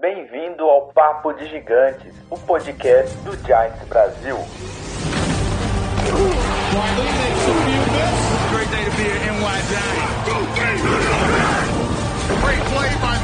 Bem-vindo ao Papo de Gigantes, o podcast do Giants Brasil. Great play by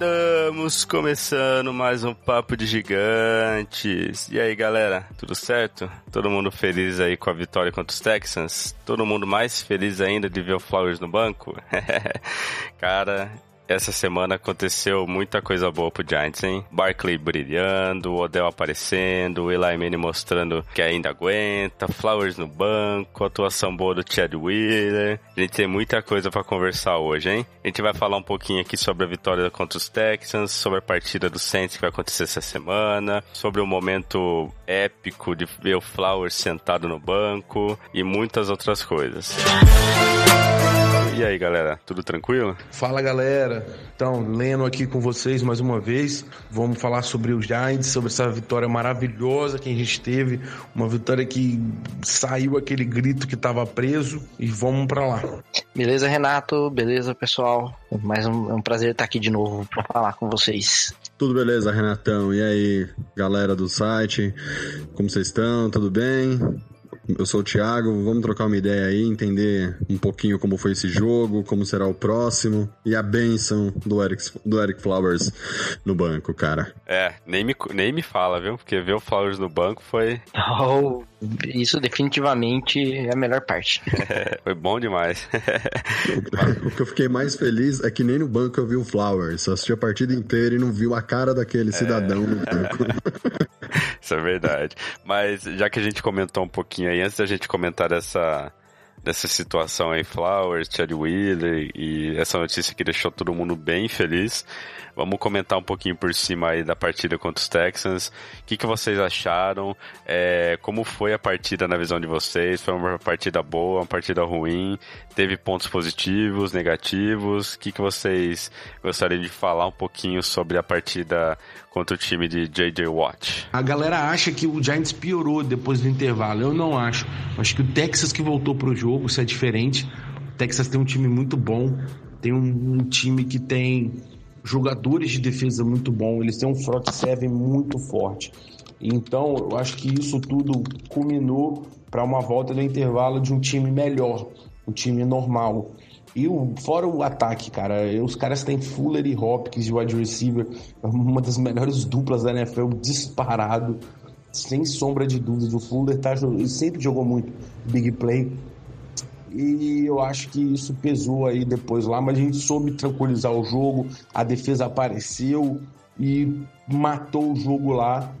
estamos começando mais um Papo de Gigantes. E aí, galera, tudo certo? Todo mundo feliz aí com a vitória contra os Texans? Todo mundo mais feliz ainda de ver o Flowers no banco? Cara, essa semana aconteceu muita coisa boa pro Giants, hein? Barkley brilhando, Odell aparecendo, Eli Manning mostrando que ainda aguenta, Flowers no banco, atuação boa do Chad Wheeler. A gente tem muita coisa para conversar hoje, hein? A gente vai falar um pouquinho aqui sobre a vitória contra os Texans, sobre a partida do Saints que vai acontecer essa semana, sobre o momento épico de ver o Flowers sentado no banco e muitas outras coisas. E aí, galera, tudo tranquilo? Fala galera, então lendo aqui com vocês mais uma vez, vamos falar sobre os Giants, sobre essa vitória maravilhosa que a gente teve, uma vitória que saiu aquele grito que estava preso e vamos para lá. Beleza, Renato? Beleza, pessoal? Mais um, é um prazer estar aqui de novo para falar com vocês. Tudo beleza, Renatão? E aí, galera do site? Como vocês estão? Tudo bem? Eu sou o Thiago, vamos trocar uma ideia aí, entender um pouquinho como foi esse jogo, como será o próximo e a benção do Eric, do Eric Flowers no banco, cara. É, nem me, nem me fala, viu? Porque ver o Flowers no banco foi. Oh, isso definitivamente é a melhor parte. foi bom demais. o que eu fiquei mais feliz é que nem no banco eu vi o Flowers. Eu assisti a partida inteira e não viu a cara daquele cidadão é... no banco. Isso é verdade. Mas já que a gente comentou um pouquinho aí, antes da gente comentar dessa, dessa situação aí, Flowers, Chad Wheeler e essa notícia que deixou todo mundo bem feliz, vamos comentar um pouquinho por cima aí da partida contra os Texans. O que, que vocês acharam? É, como foi a partida na visão de vocês? Foi uma partida boa, uma partida ruim? Teve pontos positivos, negativos? O que, que vocês gostariam de falar um pouquinho sobre a partida contra o time de J.J. Watt? A galera acha que o Giants piorou depois do intervalo. Eu não acho. Acho que o Texas que voltou pro jogo, isso é diferente. O Texas tem um time muito bom, tem um, um time que tem jogadores de defesa muito bom, eles têm um front seven muito forte. Então, eu acho que isso tudo culminou para uma volta do intervalo de um time melhor, um time normal. E o, fora o ataque, cara, os caras têm Fuller e Hopkins de wide receiver, uma das melhores duplas da NFL, disparado, sem sombra de dúvidas. O Fuller tá, sempre jogou muito big play. E eu acho que isso pesou aí depois lá, mas a gente soube tranquilizar o jogo, a defesa apareceu e matou o jogo lá.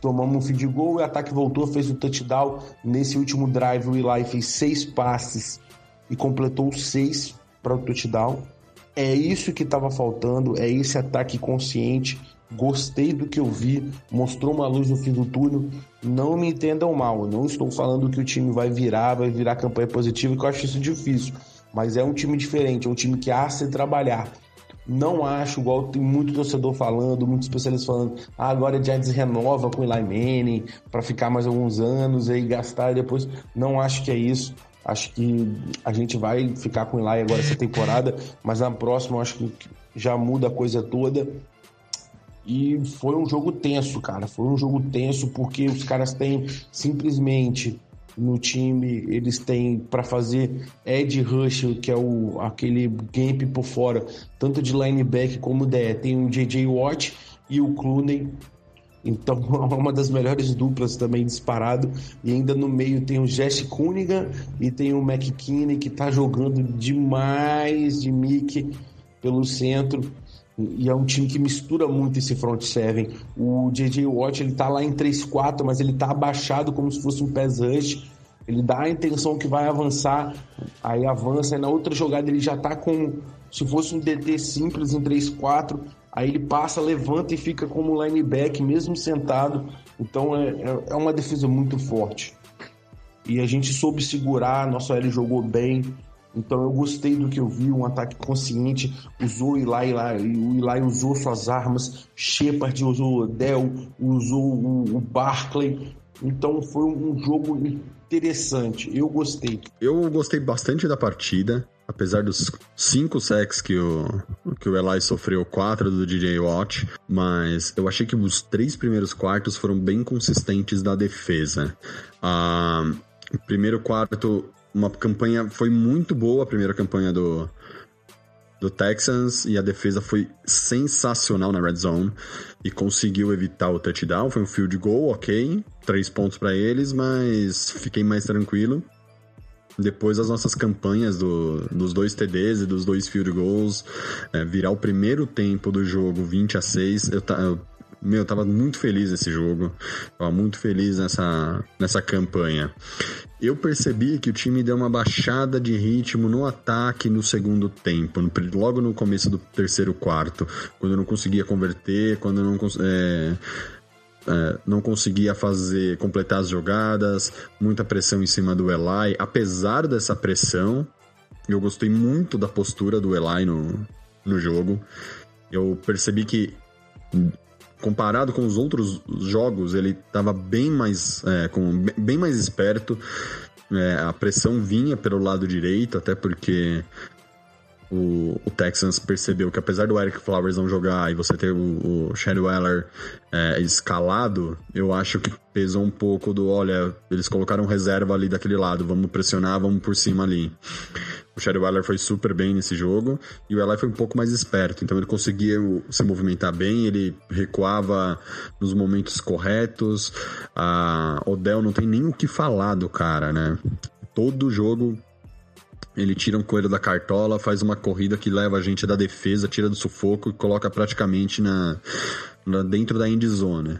Tomamos um feed goal, o ataque voltou, fez o touchdown. Nesse último drive, o Eli fez seis passes e completou seis para o touchdown. É isso que estava faltando, é esse ataque consciente. Gostei do que eu vi, mostrou uma luz no fim do túnel. Não me entendam mal, não estou falando que o time vai virar, vai virar campanha positiva, que eu acho isso difícil. Mas é um time diferente, é um time que se trabalhar. Não acho, igual tem muito torcedor falando, muitos especialistas falando, ah, agora o Giants renova com o Eli Manning para ficar mais alguns anos e gastar e depois. Não acho que é isso. Acho que a gente vai ficar com o Eli agora essa temporada, mas na próxima eu acho que já muda a coisa toda. E foi um jogo tenso, cara. Foi um jogo tenso porque os caras têm simplesmente no time, eles têm para fazer Ed Rush, que é o aquele game por fora, tanto de linebacker como DE. Tem o JJ Watt e o Clooney. Então, é uma das melhores duplas também disparado. E ainda no meio tem o Jesse Cunningham e tem o McKinney que tá jogando demais de Mickey pelo centro. E é um time que mistura muito esse front seven. O JJ Watt, ele tá lá em 3-4, mas ele tá abaixado como se fosse um pass rush. Ele dá a intenção que vai avançar, aí avança, e na outra jogada ele já tá com se fosse um DT simples em 3-4, aí ele passa, levanta e fica como linebacker, mesmo sentado. Então é, é uma defesa muito forte. E a gente soube segurar, nosso L jogou bem, Então eu gostei do que eu vi, um ataque consciente, usou o Eli o Eli usou suas armas, Shepard usou o Odell, usou o, o Barkley. Então foi um jogo interessante, eu gostei. Eu gostei bastante da partida, apesar dos cinco sacks que o, que o Eli sofreu, quatro do DJ Watt, mas eu achei que os três primeiros quartos foram bem consistentes da defesa. Ah, primeiro quarto, uma campanha foi muito boa, a primeira campanha do, do Texans e a defesa foi sensacional na red zone e conseguiu evitar o touchdown. Foi um field goal, ok, três pontos para eles, mas fiquei mais tranquilo. Depois as nossas campanhas do, dos dois TDs e dos dois field goals, é, virar o primeiro tempo do jogo 20 a 6, eu, eu meu, eu tava muito feliz nesse jogo. Tava muito feliz nessa, nessa campanha. Eu percebi que o time deu uma baixada de ritmo no ataque no segundo tempo, no, logo no começo do terceiro quarto, quando eu não conseguia converter, quando eu não é, é, não conseguia fazer completar as jogadas, muita pressão em cima do Eli. Apesar dessa pressão, eu gostei muito da postura do Eli no, no jogo. Eu percebi que comparado com os outros jogos, ele estava bem mais, é, com, bem mais esperto. É, a pressão vinha pelo lado direito, até porque o, o, Texans percebeu que apesar do Eric Flowers não jogar e você ter o, o Sherry Weller é, escalado, eu acho que pesou um pouco do, olha, eles colocaram reserva ali daquele lado, vamos pressionar, vamos por cima ali. O Sherry Weller foi super bem nesse jogo e o Eli foi um pouco mais esperto, então ele conseguia se movimentar bem, ele recuava nos momentos corretos. A Odell não tem nem o que falar do cara, né? Todo jogo ele tira um coelho da cartola, faz uma corrida que leva a gente da defesa, tira do sufoco e coloca praticamente na, na dentro da end zone.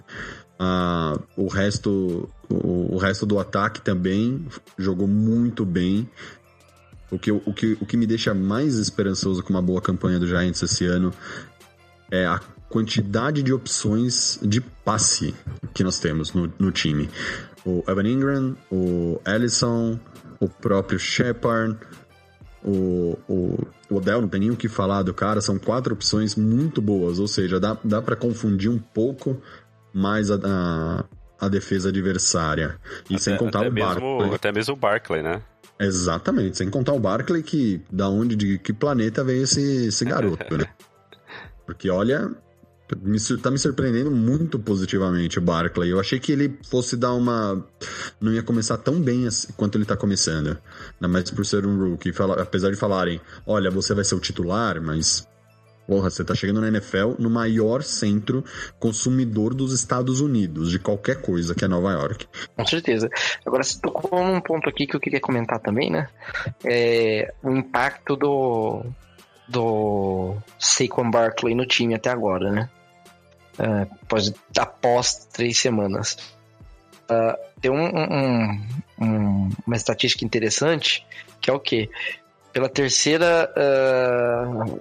Ah, o resto o, o, resto do ataque também jogou muito bem. O que, o, que, o que me deixa mais esperançoso com uma boa campanha do Giants esse ano é a quantidade de opções de passe que nós temos no, no time. O Evan Ingram, o Ellison, o próprio Shepard, o, o, o Odell não tem nem o que falar do cara, são quatro opções muito boas, ou seja, dá, dá para confundir um pouco mais a, a, a defesa adversária. E até, sem contar o mesmo, Barkley. Até mesmo o Barkley, né? Exatamente, sem contar o Barkley, que da onde, de que planeta veio esse, esse garoto, né? Porque olha, me, tá me surpreendendo muito positivamente o Barkley. Eu achei que ele fosse dar uma. Não ia começar tão bem assim, quanto ele tá começando. Ainda mais por ser um rookie. Fala, apesar de falarem, olha, você vai ser o titular, mas. Porra, você tá chegando na NFL no maior centro consumidor dos Estados Unidos, de qualquer coisa, que é Nova York. Com certeza. Agora, você tocou num ponto aqui que eu queria comentar também, né? É, o impacto do, do Saquon Barkley no time até agora, né? Uh, após, após três semanas. Uh, tem um, um, um, uma estatística interessante que é o que? Pela terceira. Uh,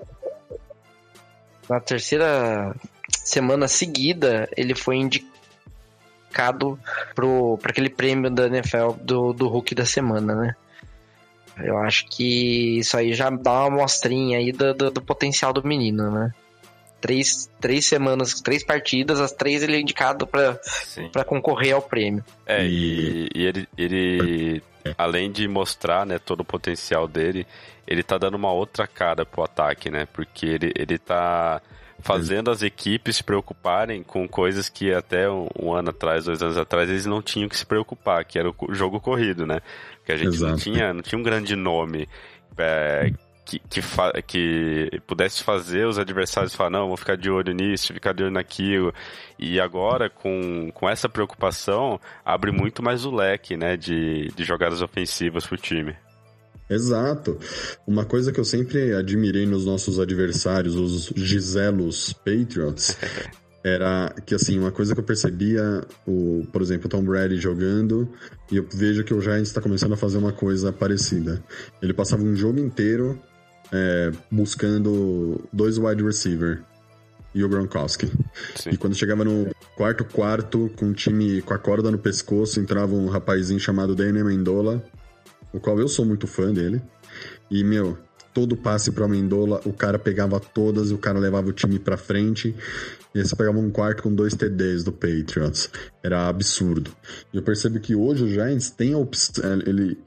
na terceira semana seguida, ele foi indicado para aquele prêmio da NFL do, do Hulk da semana, né? Eu acho que isso aí já dá uma amostrinha aí do, do, do potencial do menino, né? Três, três semanas, três partidas, as três ele é indicado para concorrer ao prêmio. É, e, e ele, ele além de mostrar né, todo o potencial dele, ele tá dando uma outra cara pro ataque, né? Porque ele, ele tá fazendo as equipes se preocuparem com coisas que até um, um, ano atrás, dois anos atrás, eles não tinham que se preocupar, que era o jogo corrido, né? que a gente não tinha, não tinha um grande nome é, que, que, que, pudesse fazer os adversários falar, não, vou ficar de olho nisso, ficar de olho naquilo. E agora, com, com essa preocupação, abre muito mais o leque né, de, de jogadas ofensivas para o time. Exato. Uma coisa que eu sempre admirei nos nossos adversários, os Giselos Patriots, era que, assim, uma coisa que eu percebia, o, por exemplo, o Tom Brady jogando, e eu vejo que o Giants está começando a fazer uma coisa parecida. Ele passava um jogo inteiro é, buscando dois wide receiver e o Gronkowski. Sim. E quando chegava no quarto quarto, com o time com a corda no pescoço, entrava um rapazinho chamado Daniel Mendola, o qual eu sou muito fã dele. E, meu, todo passe pro Amendola, o cara pegava todas o cara levava o time pra frente. E aí você pegava um quarto com dois TDs do Patriots. Era absurdo. E eu percebo que hoje o Giants tem a opção. Ele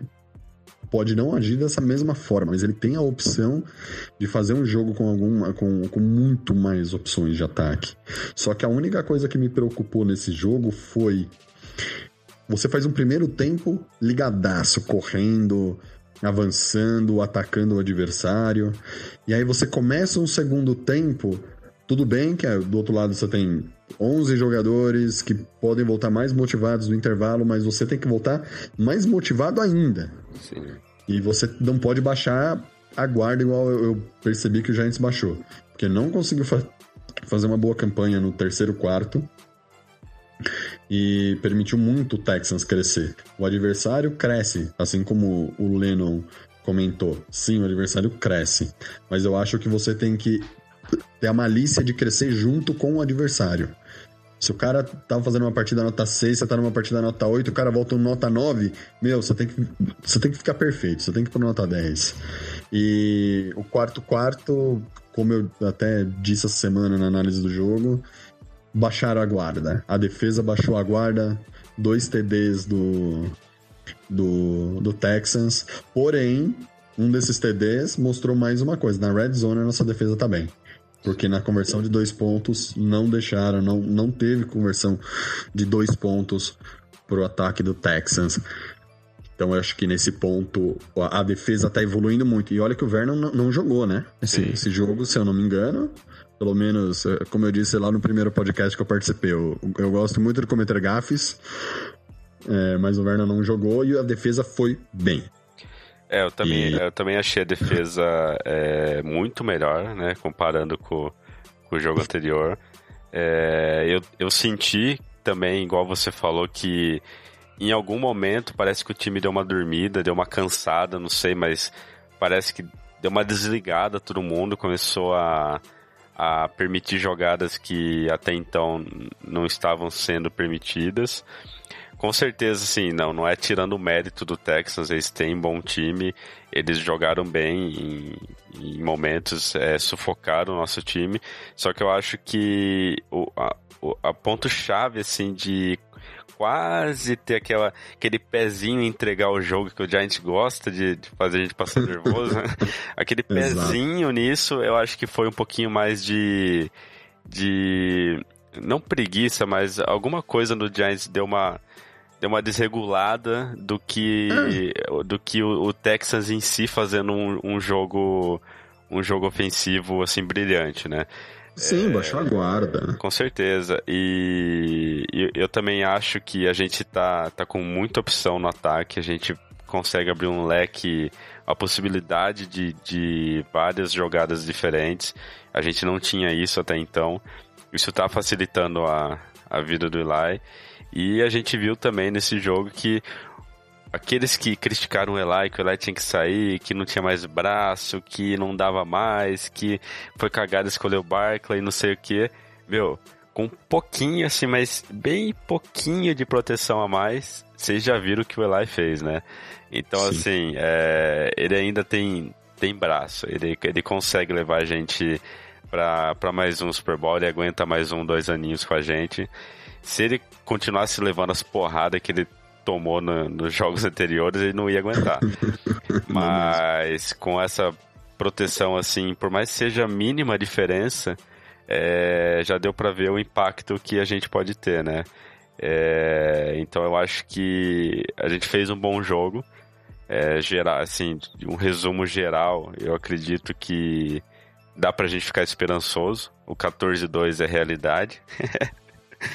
pode não agir dessa mesma forma, mas ele tem a opção de fazer um jogo com alguma com, com muito mais opções de ataque. Só que a única coisa que me preocupou nesse jogo foi você faz um primeiro tempo ligadaço, correndo, avançando, atacando o adversário. E aí você começa um segundo tempo, tudo bem que é, do outro lado você tem 11 jogadores que podem voltar mais motivados no intervalo, mas você tem que voltar mais motivado ainda. Sim. E você não pode baixar a guarda igual eu percebi que o Giants baixou. Porque não conseguiu fa fazer uma boa campanha no terceiro quarto e permitiu muito o Texans crescer. O adversário cresce, assim como o Lennon comentou. Sim, o adversário cresce, mas eu acho que você tem que ter a malícia de crescer junto com o adversário. Se o cara tava fazendo uma partida nota 6, você tá numa partida nota 8, o cara volta nota 9, meu, você tem que, você tem que ficar perfeito, você tem que ir pro nota 10. E o quarto quarto, como eu até disse essa semana na análise do jogo, baixaram a guarda. A defesa baixou a guarda, dois TDs do, do, do Texans. Porém, um desses TDs mostrou mais uma coisa. Na red zone, a nossa defesa tá bem. Porque na conversão de dois pontos, não deixaram, não, não teve conversão de dois pontos pro ataque do Texans. Então eu acho que nesse ponto a defesa tá evoluindo muito. E olha que o Vernon não, não jogou, né? Esse, esse jogo, se eu não me engano, pelo menos, eh, como eu disse lá no primeiro podcast que eu participei, eu, eu gosto muito de cometer gafes, é, mas o Vernon não jogou e a defesa foi bem. É, eu também, E- eu também achei a defesa é, muito melhor, né? Comparando com, com o jogo anterior. É, eu, eu senti também, igual você falou, que em algum momento parece que o time deu uma dormida, deu uma cansada, não sei, mas parece que deu uma desligada todo mundo, começou a, a permitir jogadas que até então não estavam sendo permitidas. Com certeza, sim, não, não é tirando o mérito do Texans, eles têm um bom time, eles jogaram bem em, em momentos, é, sufocaram o nosso time, só que eu acho que o, a, a ponto-chave, assim, de quase ter aquela, aquele pezinho entregar o jogo que o Giants gosta de, de fazer a gente passar nervoso, né? aquele Exato. pezinho nisso, eu acho que foi um pouquinho mais de, de não preguiça, mas alguma coisa no Giants deu uma deu uma desregulada do que do que o, Texans em si fazendo um, um jogo um jogo ofensivo assim brilhante, né? Sim, baixou a guarda. Com certeza. E, e eu também acho que a gente tá, tá com muita opção no ataque. A gente consegue abrir um leque, a possibilidade de, de várias jogadas diferentes. A gente não tinha isso até então. Isso tá facilitando a, a vida do Eli. E a gente viu também nesse jogo que aqueles que criticaram o Eli, que o Eli tinha que sair, que não tinha mais braço, que não dava mais, que foi cagado escolher o Barkley, não sei o que, meu, com um pouquinho assim, mas bem pouquinho de proteção a mais, vocês já viram o que o Eli fez, né? Então, Sim. assim, é, ele ainda tem, tem braço, ele, ele consegue levar a gente pra mais um Super Bowl, ele aguenta mais um, dois aninhos com a gente. Se ele continuasse levando as porradas que ele tomou no- nos jogos anteriores, ele não ia aguentar. Mas com essa proteção assim, por mais que seja a mínima diferença, é, já deu pra ver o impacto que a gente pode ter, né? É, então eu acho que a gente fez um bom jogo. É, geral, assim, um resumo geral, eu acredito que dá pra gente ficar esperançoso. O 14-2 é realidade.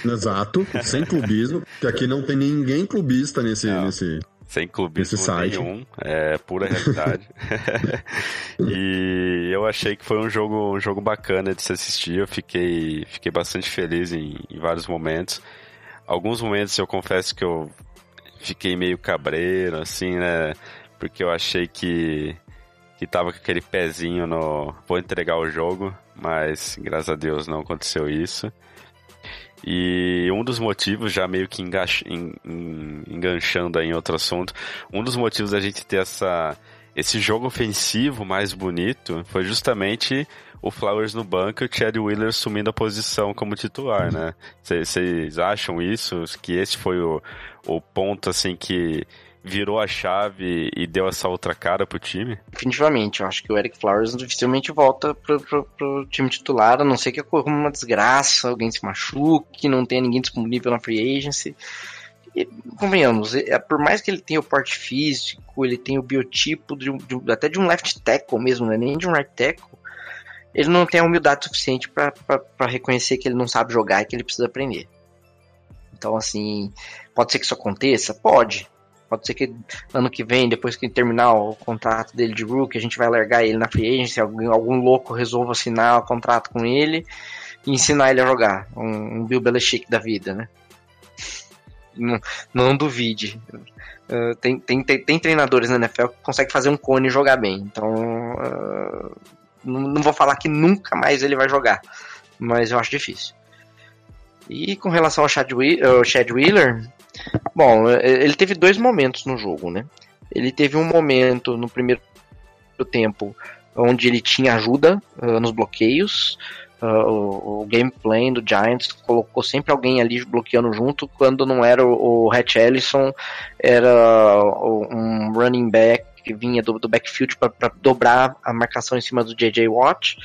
Exato, sem clubismo, porque aqui não tem ninguém clubista nesse. Não. nesse... Sem clubismo nenhum, é pura realidade. e eu achei que foi um jogo, um jogo bacana de se assistir. Eu fiquei, fiquei bastante feliz em, em vários momentos. Alguns momentos eu confesso que eu fiquei meio cabreiro, assim, né? Porque eu achei que que tava com aquele pezinho no vou entregar o jogo, mas graças a Deus não aconteceu isso. E um dos motivos, já meio que enganchando aí em outro assunto, um dos motivos da gente ter essa, esse jogo ofensivo mais bonito foi justamente o Flowers no banco e o Chad Wheeler assumindo a posição como titular, né? Vocês acham isso? Que esse foi o, o ponto, assim, que virou a chave e deu essa outra cara pro time? Definitivamente, eu acho que o Eric Flowers dificilmente volta pro, pro, pro time titular, a não ser que ocorra uma desgraça, alguém se machuque, não tenha ninguém disponível na free agency. E, convenhamos, é, por mais que ele tenha o porte físico, ele tenha o biotipo de, de, até de um left tackle mesmo, né? nem de um right tackle, ele não tem a humildade suficiente para reconhecer que ele não sabe jogar e que ele precisa aprender. Então, assim, pode ser que isso aconteça? Pode. Pode ser que ano que vem, depois que terminar o contrato dele de rookie, a gente vai largar ele na free agency, algum, algum louco resolva assinar o contrato com ele e ensinar ele a jogar. Um, um Bill Belichick da vida, né? Não, não duvide. Uh, tem, tem, tem, tem, treinadores na NFL que conseguem fazer um cone jogar bem. Então, uh, não, não vou falar que nunca mais ele vai jogar, mas eu acho difícil. E com relação ao Chad Wheeler, Bom, é, ele teve dois momentos no jogo, né? Ele teve um momento no primeiro tempo onde ele tinha ajuda uh, nos bloqueios. Uh, o, o gameplay do Giants colocou sempre alguém ali bloqueando junto, quando não era o, o Hatch Ellison, era um running back que vinha do, do backfield para dobrar a marcação em cima do JJ Watt.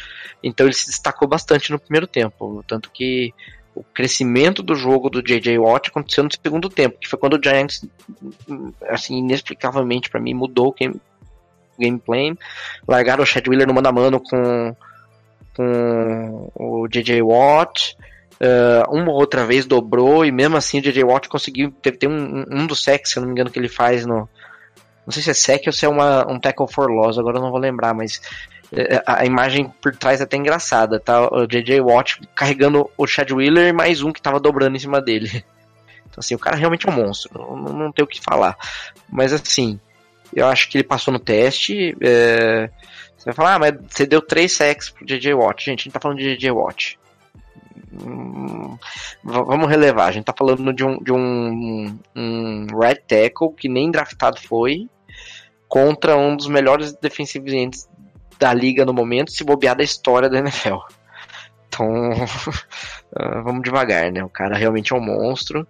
Então ele se destacou bastante no primeiro tempo, tanto que o crescimento do jogo do J.J. Watt aconteceu no segundo tempo, que foi quando o Giants, assim, inexplicavelmente para mim, mudou o game, gameplay. Largaram o Chad Wheeler no mano a mano com, com o J.J. Watt. Uh, uma ou outra vez dobrou e mesmo assim o J.J. Watt conseguiu. Teve, um, um dos sacks, se eu não me engano, que ele faz no. Não sei se é sec ou se é uma, um tackle for loss, agora eu não vou lembrar, mas a imagem por trás é até engraçada, tá? O JJ Watt carregando o Chad Wheeler e mais um que tava dobrando em cima dele. Então, assim, o cara realmente é um monstro, não, não tem o que falar. Mas, assim, eu acho que ele passou no teste. É... Você vai falar, ah, mas você deu três sacks pro JJ Watt. Gente, a gente tá falando de JJ Watt. Hum, vamos relevar, a gente tá falando de um, de um, um tackle que nem draftado foi contra um dos melhores defensivos da liga no momento, se bobear da história da NFL. Então, uh, vamos devagar, né? O cara realmente é um monstro.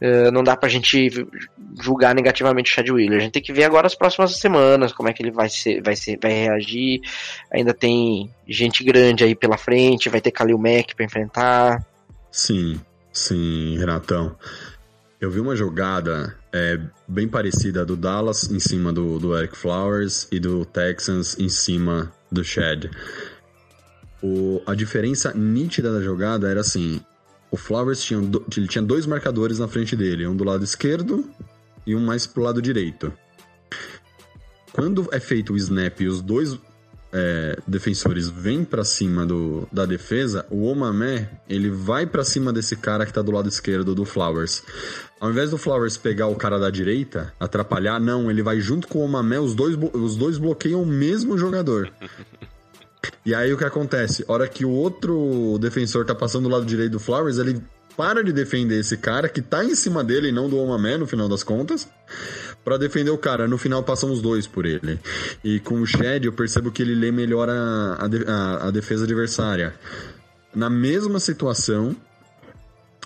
Uh, não dá pra gente julgar negativamente o Chad Wheeler. A gente tem que ver agora as próximas semanas, como é que ele vai ser, vai ser, vai reagir. Ainda tem gente grande aí pela frente, vai ter Kalil Mack pra enfrentar. Sim, sim, Renatão. Eu vi uma jogada é, bem parecida do Dallas em cima do, do Eric Flowers e do Texans em cima do Chad. O, a diferença nítida da jogada era assim: o Flowers tinha, ele tinha dois marcadores na frente dele, um do lado esquerdo e um mais pro lado direito. Quando é feito o snap e os dois é, defensores vêm para cima do, da defesa, o Omamé ele vai para cima desse cara que tá do lado esquerdo do Flowers. Ao invés do Flowers pegar o cara da direita, atrapalhar, não, ele vai junto com o Omamé, os dois, os dois bloqueiam o mesmo jogador. E aí o que acontece? Hora que o outro defensor tá passando do lado direito do Flowers, ele para de defender esse cara que tá em cima dele e não do Omamé no final das contas para defender o cara. No final passam os dois por ele. E com o Shed eu percebo que ele lê melhor a, a, a defesa adversária. Na mesma situação,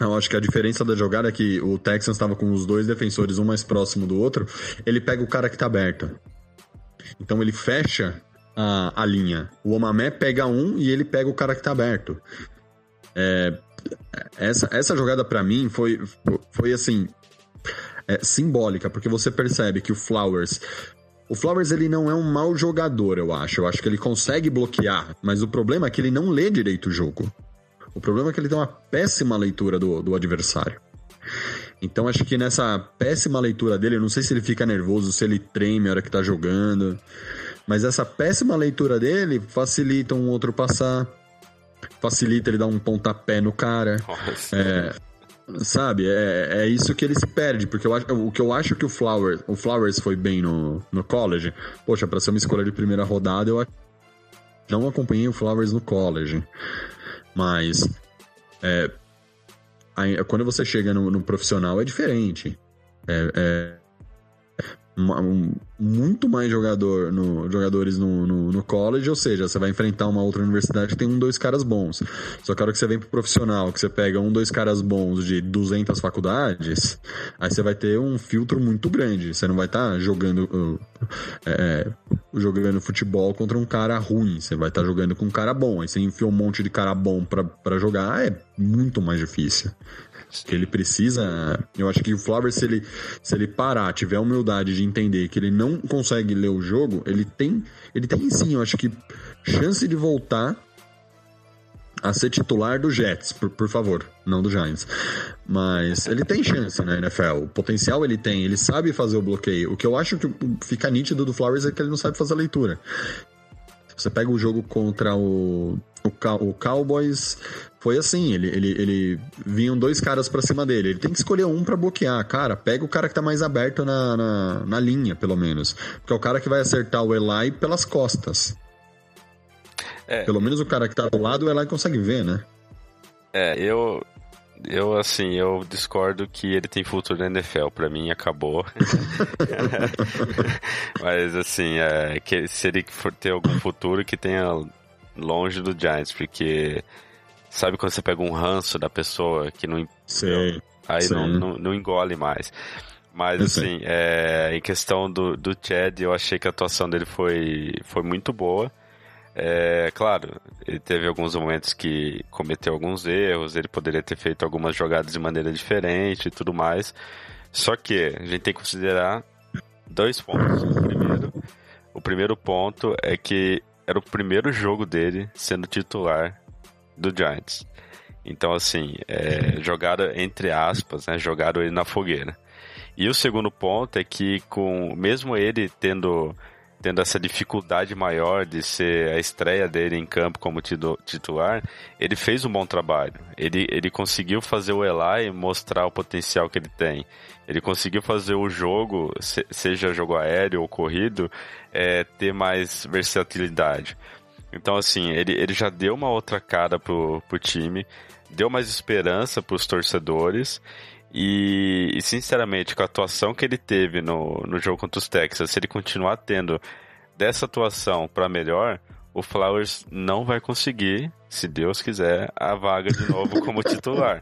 eu acho que a diferença da jogada é que o Texans estava com os dois defensores, um mais próximo do outro. Ele pega o cara que está aberto. Então ele fecha a, a linha. O Omamé pega um e ele pega o cara que está aberto. É, essa, essa jogada para mim foi, foi assim é, simbólica, porque você percebe que o Flowers o Flowers ele não é um mau jogador, eu acho. Eu acho que ele consegue bloquear, mas o problema é que ele não lê direito o jogo. O problema é que ele tem uma péssima leitura do, do adversário. Então acho que nessa péssima leitura dele, eu não sei se ele fica nervoso, se ele treme a hora que tá jogando, mas essa péssima leitura dele facilita um outro passar, facilita ele dar um pontapé no cara. Nossa. É, Sabe, é, é isso que ele se perde, porque eu acho, o que eu acho que o Flowers, o Flowers foi bem no, no college, poxa, para ser uma escolha de primeira rodada, eu não acompanhei o Flowers no college. Mas é, quando você chega no, no profissional é diferente. É, é, um- muito mais jogador no, jogadores no, no, no college, ou seja, você vai enfrentar uma outra universidade que tem um, dois caras bons. Só que a hora que você vem pro profissional, que você pega um, dois caras bons de 200 faculdades, aí você vai ter um filtro muito grande. Você não vai estar jogando uh, é, jogando futebol contra um cara ruim. Você vai estar jogando com um cara bom. Aí você enfia um monte de cara bom pra jogar, é muito mais difícil. Ele precisa. Eu acho que o Flowers, se ele, se ele parar, tiver a humildade de entender que ele não consegue ler o jogo, ele tem. Ele tem sim, eu acho que chance de voltar a ser titular do Jets, por, por favor, não do Giants. Mas ele tem chance na NFL. O potencial ele tem, ele sabe fazer o bloqueio. O que eu acho que fica nítido do Flowers é que ele não sabe fazer a leitura. Você pega o jogo contra o, o, o Cowboys, foi assim, ele, ele, ele vinham dois caras pra cima dele. Ele tem que escolher um pra bloquear. Cara, pega o cara que tá mais aberto na, na, na linha, pelo menos. Porque é o cara que vai acertar o Eli pelas costas. É. Pelo menos o cara que tá do lado, o Eli consegue ver, né? É, eu. Eu, assim, eu discordo que ele tem futuro na NFL. Pra mim, acabou. Mas, assim, é, que se ele for ter algum futuro, que tenha longe do Giants, porque. Sabe quando você pega um ranço da pessoa que não Sei. Aí Sim. não, não, não engole mais. Mas, assim, é, em questão do, do Chad, eu achei que a atuação dele foi, foi muito boa. É, claro, ele teve alguns momentos que cometeu alguns erros, ele poderia ter feito algumas jogadas de maneira diferente e tudo mais. Só que a gente tem que considerar dois pontos. O primeiro, o primeiro ponto é que era o primeiro jogo dele sendo titular do Giants. Então, assim, é, jogaram entre aspas, né? Jogaram ele na fogueira. E o segundo ponto é que, com mesmo ele tendo, tendo essa dificuldade maior de ser a estreia dele em campo como titular, ele fez um bom trabalho. Ele, ele conseguiu fazer o Eli mostrar o potencial que ele tem. Ele conseguiu fazer o jogo, se- seja jogo aéreo ou corrido, é, ter mais versatilidade. Então, assim, ele, ele já deu uma outra cara pro, pro time, deu mais esperança pros torcedores. E, e, sinceramente, com a atuação que ele teve no, no jogo contra os Texas, se ele continuar tendo dessa atuação para melhor, o Flowers não vai conseguir, se Deus quiser, a vaga de novo como titular.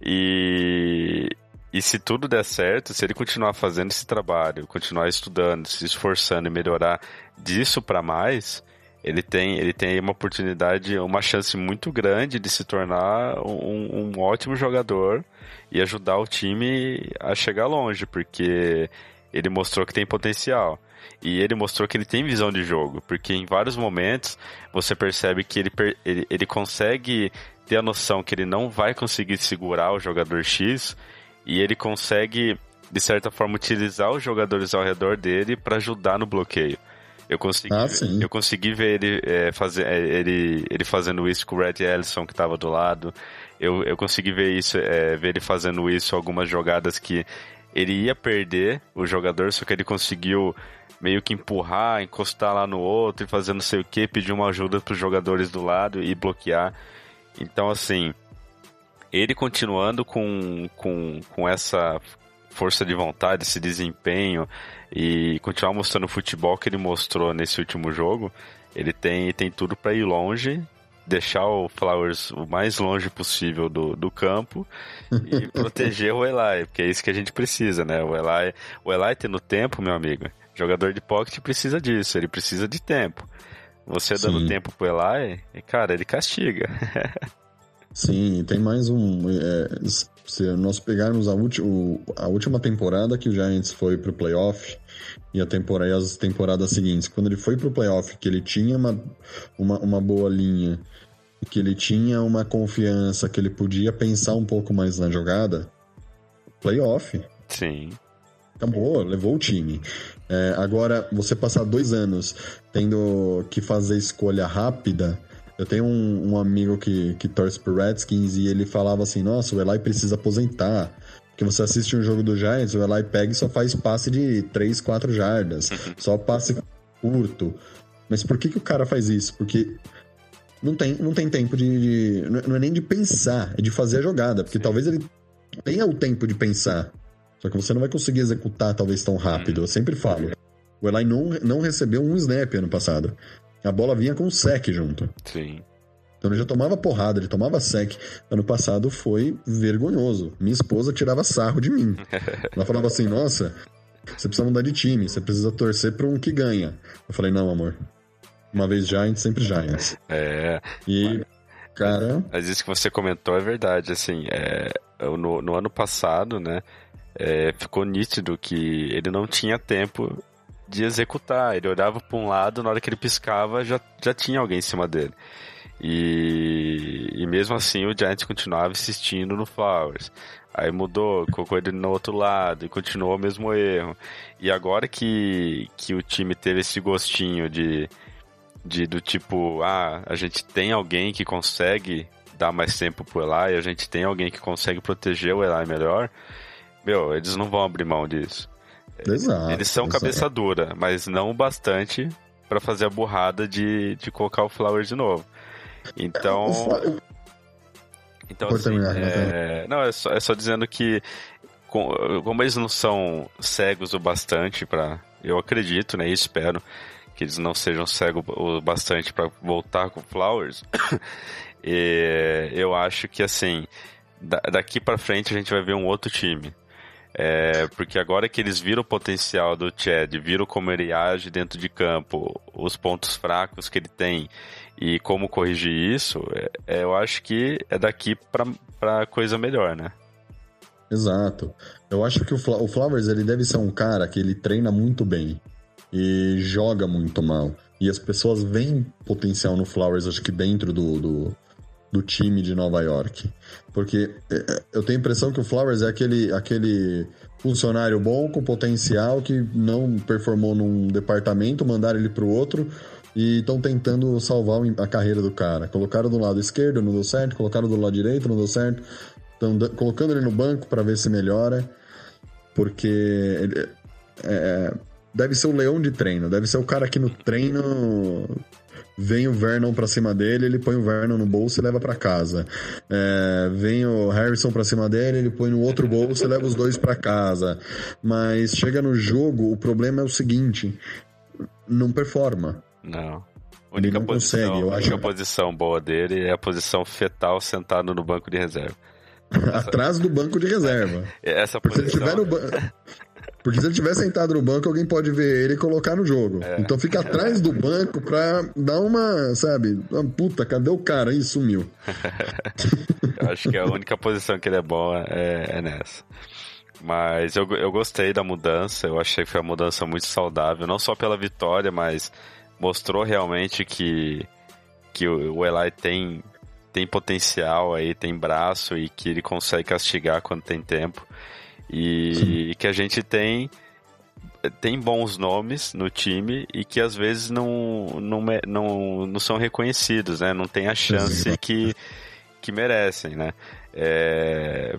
E, e se tudo der certo, se ele continuar fazendo esse trabalho, continuar estudando, se esforçando e melhorar disso para mais, ele tem, ele tem uma oportunidade, uma chance muito grande de se tornar um, um ótimo jogador e ajudar o time a chegar longe, porque ele mostrou que tem potencial. E ele mostrou que ele tem visão de jogo, porque em vários momentos você percebe que ele, ele, ele consegue ter a noção que ele não vai conseguir segurar o jogador X e ele consegue, de certa forma, utilizar os jogadores ao redor dele para ajudar no bloqueio. Eu consegui, Ah, eu consegui ver ele, é, fazer, é, ele, ele fazendo isso com o Red Ellison, que estava do lado. Eu, eu consegui ver isso, é, ver ele fazendo isso algumas jogadas que ele ia perder o jogador, só que ele conseguiu meio que empurrar, encostar lá no outro e fazer não sei o que, pedir uma ajuda para os jogadores do lado e bloquear. Então, assim, ele continuando com, com, com essa força de vontade, esse desempenho e continuar mostrando o futebol que ele mostrou nesse último jogo, ele tem, tem tudo para ir longe, deixar o Flowers o mais longe possível do, do campo e proteger o Eli, porque é isso que a gente precisa, né? O Eli, o Eli tendo tempo, meu amigo, jogador de pocket precisa disso, ele precisa de tempo. Você dando Sim. tempo pro Eli, cara, ele castiga. Sim, tem mais um. é, se nós pegarmos a, ulti- o- a última temporada que o Giants foi pro playoff e a temporada, e as temporadas seguintes, quando ele foi pro playoff, que ele tinha uma, uma, uma boa linha, que ele tinha uma confiança, que ele podia pensar um pouco mais na jogada, playoff. Sim. Acabou, levou o time. É, agora, você passar dois anos tendo que fazer escolha rápida. Eu tenho um, um amigo que, que torce pro Redskins e ele falava assim: Nossa, o Eli precisa aposentar. Porque você assiste um jogo do Giants, o Eli pega e só faz passe de 3, 4 jardas. só passe curto. Mas por que, que o cara faz isso? Porque não tem, não tem tempo de. Não é- não é nem de pensar, é de fazer a jogada. Porque talvez ele tenha o tempo de pensar. Só que você não vai conseguir executar talvez tão rápido. Eu sempre falo. O Eli não, não recebeu um snap ano passado. A bola vinha com o sec junto. Sim. Então ele já tomava porrada, ele tomava sec. Ano passado foi vergonhoso. Minha esposa tirava sarro de mim. Ela falava assim: Nossa, você precisa mudar de time, você precisa torcer para um que ganha. Eu falei: Não, amor. Uma vez Giants, sempre Giants. É. E, cara. Mas isso que você comentou é verdade. Assim, é, no, no ano passado, né? É, ficou nítido que ele não tinha tempo de executar. Ele olhava para um lado, na hora que ele piscava, já, já tinha alguém em cima dele. E, e mesmo assim o Giants continuava insistindo no Flowers. Aí mudou, colocou ele no outro lado e continuou o mesmo erro. E agora que, que o time teve esse gostinho de, de do tipo, ah, a gente tem alguém que consegue dar mais tempo pro Eli, a gente tem alguém que consegue proteger o Eli melhor, meu, eles não vão abrir mão disso. Exato. Eles são exato. cabeça dura, mas não o bastante para fazer a burrada de, de colocar o Flowers de novo. Então. Então, assim, é... Não, é só, é só dizendo que com- como eles não são cegos o bastante para, eu acredito, né, e espero que eles não sejam cegos o bastante para voltar com Flowers. e eu acho que assim, da- daqui para frente a gente vai ver um outro time. É, porque agora que eles viram o potencial do Chad, viram como ele age dentro de campo, os pontos fracos que ele tem e como corrigir isso, é- é, eu acho que é daqui pra coisa melhor, né? Exato. Eu acho que o, Fla- o Flowers ele deve ser um cara que ele treina muito bem e joga muito mal. E as pessoas veem potencial no Flowers, acho que dentro do, do, do time de Nova York. Porque é, eu tenho a impressão que o Flowers é aquele, aquele funcionário bom com potencial que não performou num departamento, mandaram ele pro outro e estão tentando salvar o- a carreira do cara. Colocaram do lado esquerdo, não deu certo, colocaram do lado direito, não deu certo. Estão colocando ele no banco para ver se melhora, porque ele é, deve ser o leão de treino, deve ser o cara que no treino vem o Vernon pra cima dele, ele põe o Vernon no bolso e leva pra casa. É, vem o Harrison pra cima dele, ele põe no outro bolso e leva os dois pra casa. Mas chega no jogo, o problema é o seguinte: não performa. Não. A Ele única não posição, consegue, eu a única acho. posição boa dele é a posição fetal sentado no banco de reserva. Atrás do banco de reserva. Essa Porque se ele posição. tiver no banco. Porque se ele tiver sentado no banco, alguém pode ver ele e colocar no jogo. É. Então fica atrás do banco pra dar uma, sabe? Uma puta, cadê o cara? Ih, sumiu. Eu acho que a única posição que ele é bom é, é nessa. Mas eu, eu gostei da mudança, eu achei que foi uma mudança muito saudável, não só pela vitória, mas mostrou realmente que, que o, o Eli tem, tem potencial aí, tem braço e que ele consegue castigar quando tem tempo. E, que a gente tem tem bons nomes no time e que às vezes não, não, não, não são reconhecidos, né? Não tem a chance que, que merecem, né? É,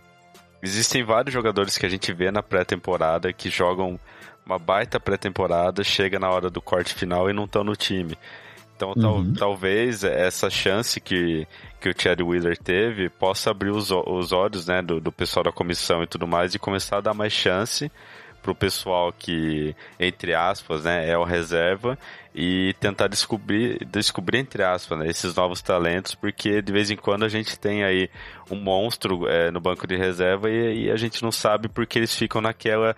Existem vários jogadores que a gente vê na pré-temporada que jogam uma baita pré-temporada, chega na hora do corte final e não estão no time. Então tal- Uhum. talvez essa chance que, que o Chad Wheeler teve possa abrir os, os olhos né, do, do pessoal da comissão e tudo mais e começar a dar mais chance pro pessoal que, entre aspas, né, é o reserva e tentar descobrir, descobrir entre aspas, né, esses novos talentos, porque de vez em quando a gente tem aí um monstro é, no banco de reserva e, e a gente não sabe porque eles ficam naquela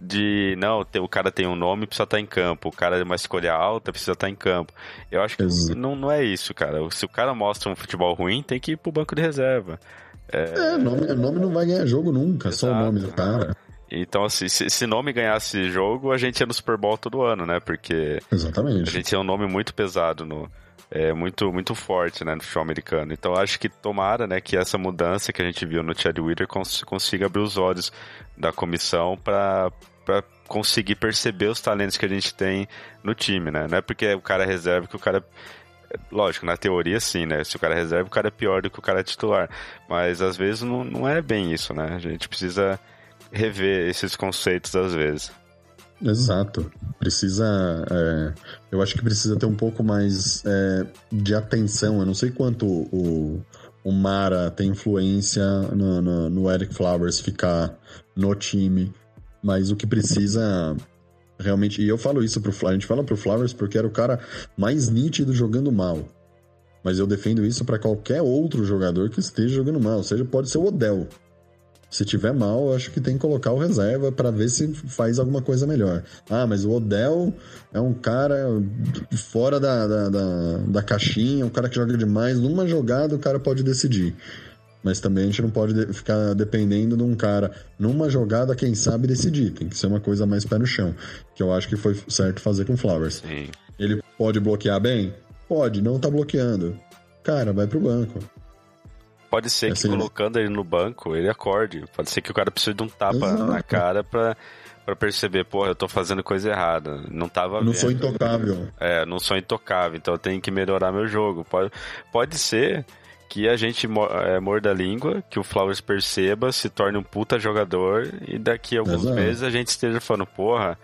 de não, o cara tem um nome precisa estar em campo, o cara é uma escolha alta precisa estar em campo. Eu acho que Exato. não, não é isso, cara. Se o cara mostra um futebol ruim, tem que ir pro banco de reserva. É, nome, nome não vai ganhar jogo nunca, só o Exato. nome do cara. Então, assim, se, se nome ganhasse jogo, a gente ia no Super Bowl todo ano, né? Porque a Exatamente. gente é um nome muito pesado no. É muito, muito forte, né, no futebol americano. Então acho que tomara, né, que essa mudança que a gente viu no Chad Wheeler cons consiga abrir os olhos da comissão para conseguir perceber os talentos que a gente tem no time, né? Não é porque o cara é reserva que o cara Lógico, na teoria sim, né? Se o cara é reserva, o cara é pior do que o cara é titular. Mas às vezes não, não é bem isso, né? A gente precisa rever esses conceitos às vezes. Exato. Precisa. é, eu acho que precisa ter um pouco mais é, de atenção. Eu não sei quanto o, o Mara tem influência no, no, no Eric Flowers ficar no time, mas o que precisa realmente. E eu falo isso pro Flowers, a gente fala pro Flowers porque era o cara mais nítido jogando mal. Mas eu defendo isso para qualquer outro jogador que esteja jogando mal. Ou seja, pode ser o Odell. Se tiver mal, eu acho que tem que colocar o reserva para ver se faz alguma coisa melhor. Ah, mas o Odell é um cara fora da, da, da, da caixinha, um cara que joga demais. Numa jogada, o cara pode decidir. Mas também a gente não pode de- ficar dependendo de um cara numa jogada, quem sabe, decidir. Tem que ser uma coisa mais pé no chão. Que eu acho que foi certo fazer com o Flowers. Sim. Ele pode bloquear bem? Pode, não tá bloqueando. Cara, vai pro banco. Pode ser que colocando ele no banco, ele acorde. Pode ser que o cara precise de um tapa Exato. na cara pra, pra perceber, porra, eu tô fazendo coisa errada. Não tava Não vendo. sou intocável. É, não sou intocável, então eu tenho que melhorar meu jogo. Pode, pode ser que a gente é, morda a língua, que o Flowers perceba, se torne um puta jogador e daqui a alguns Exato. meses a gente esteja falando, porra,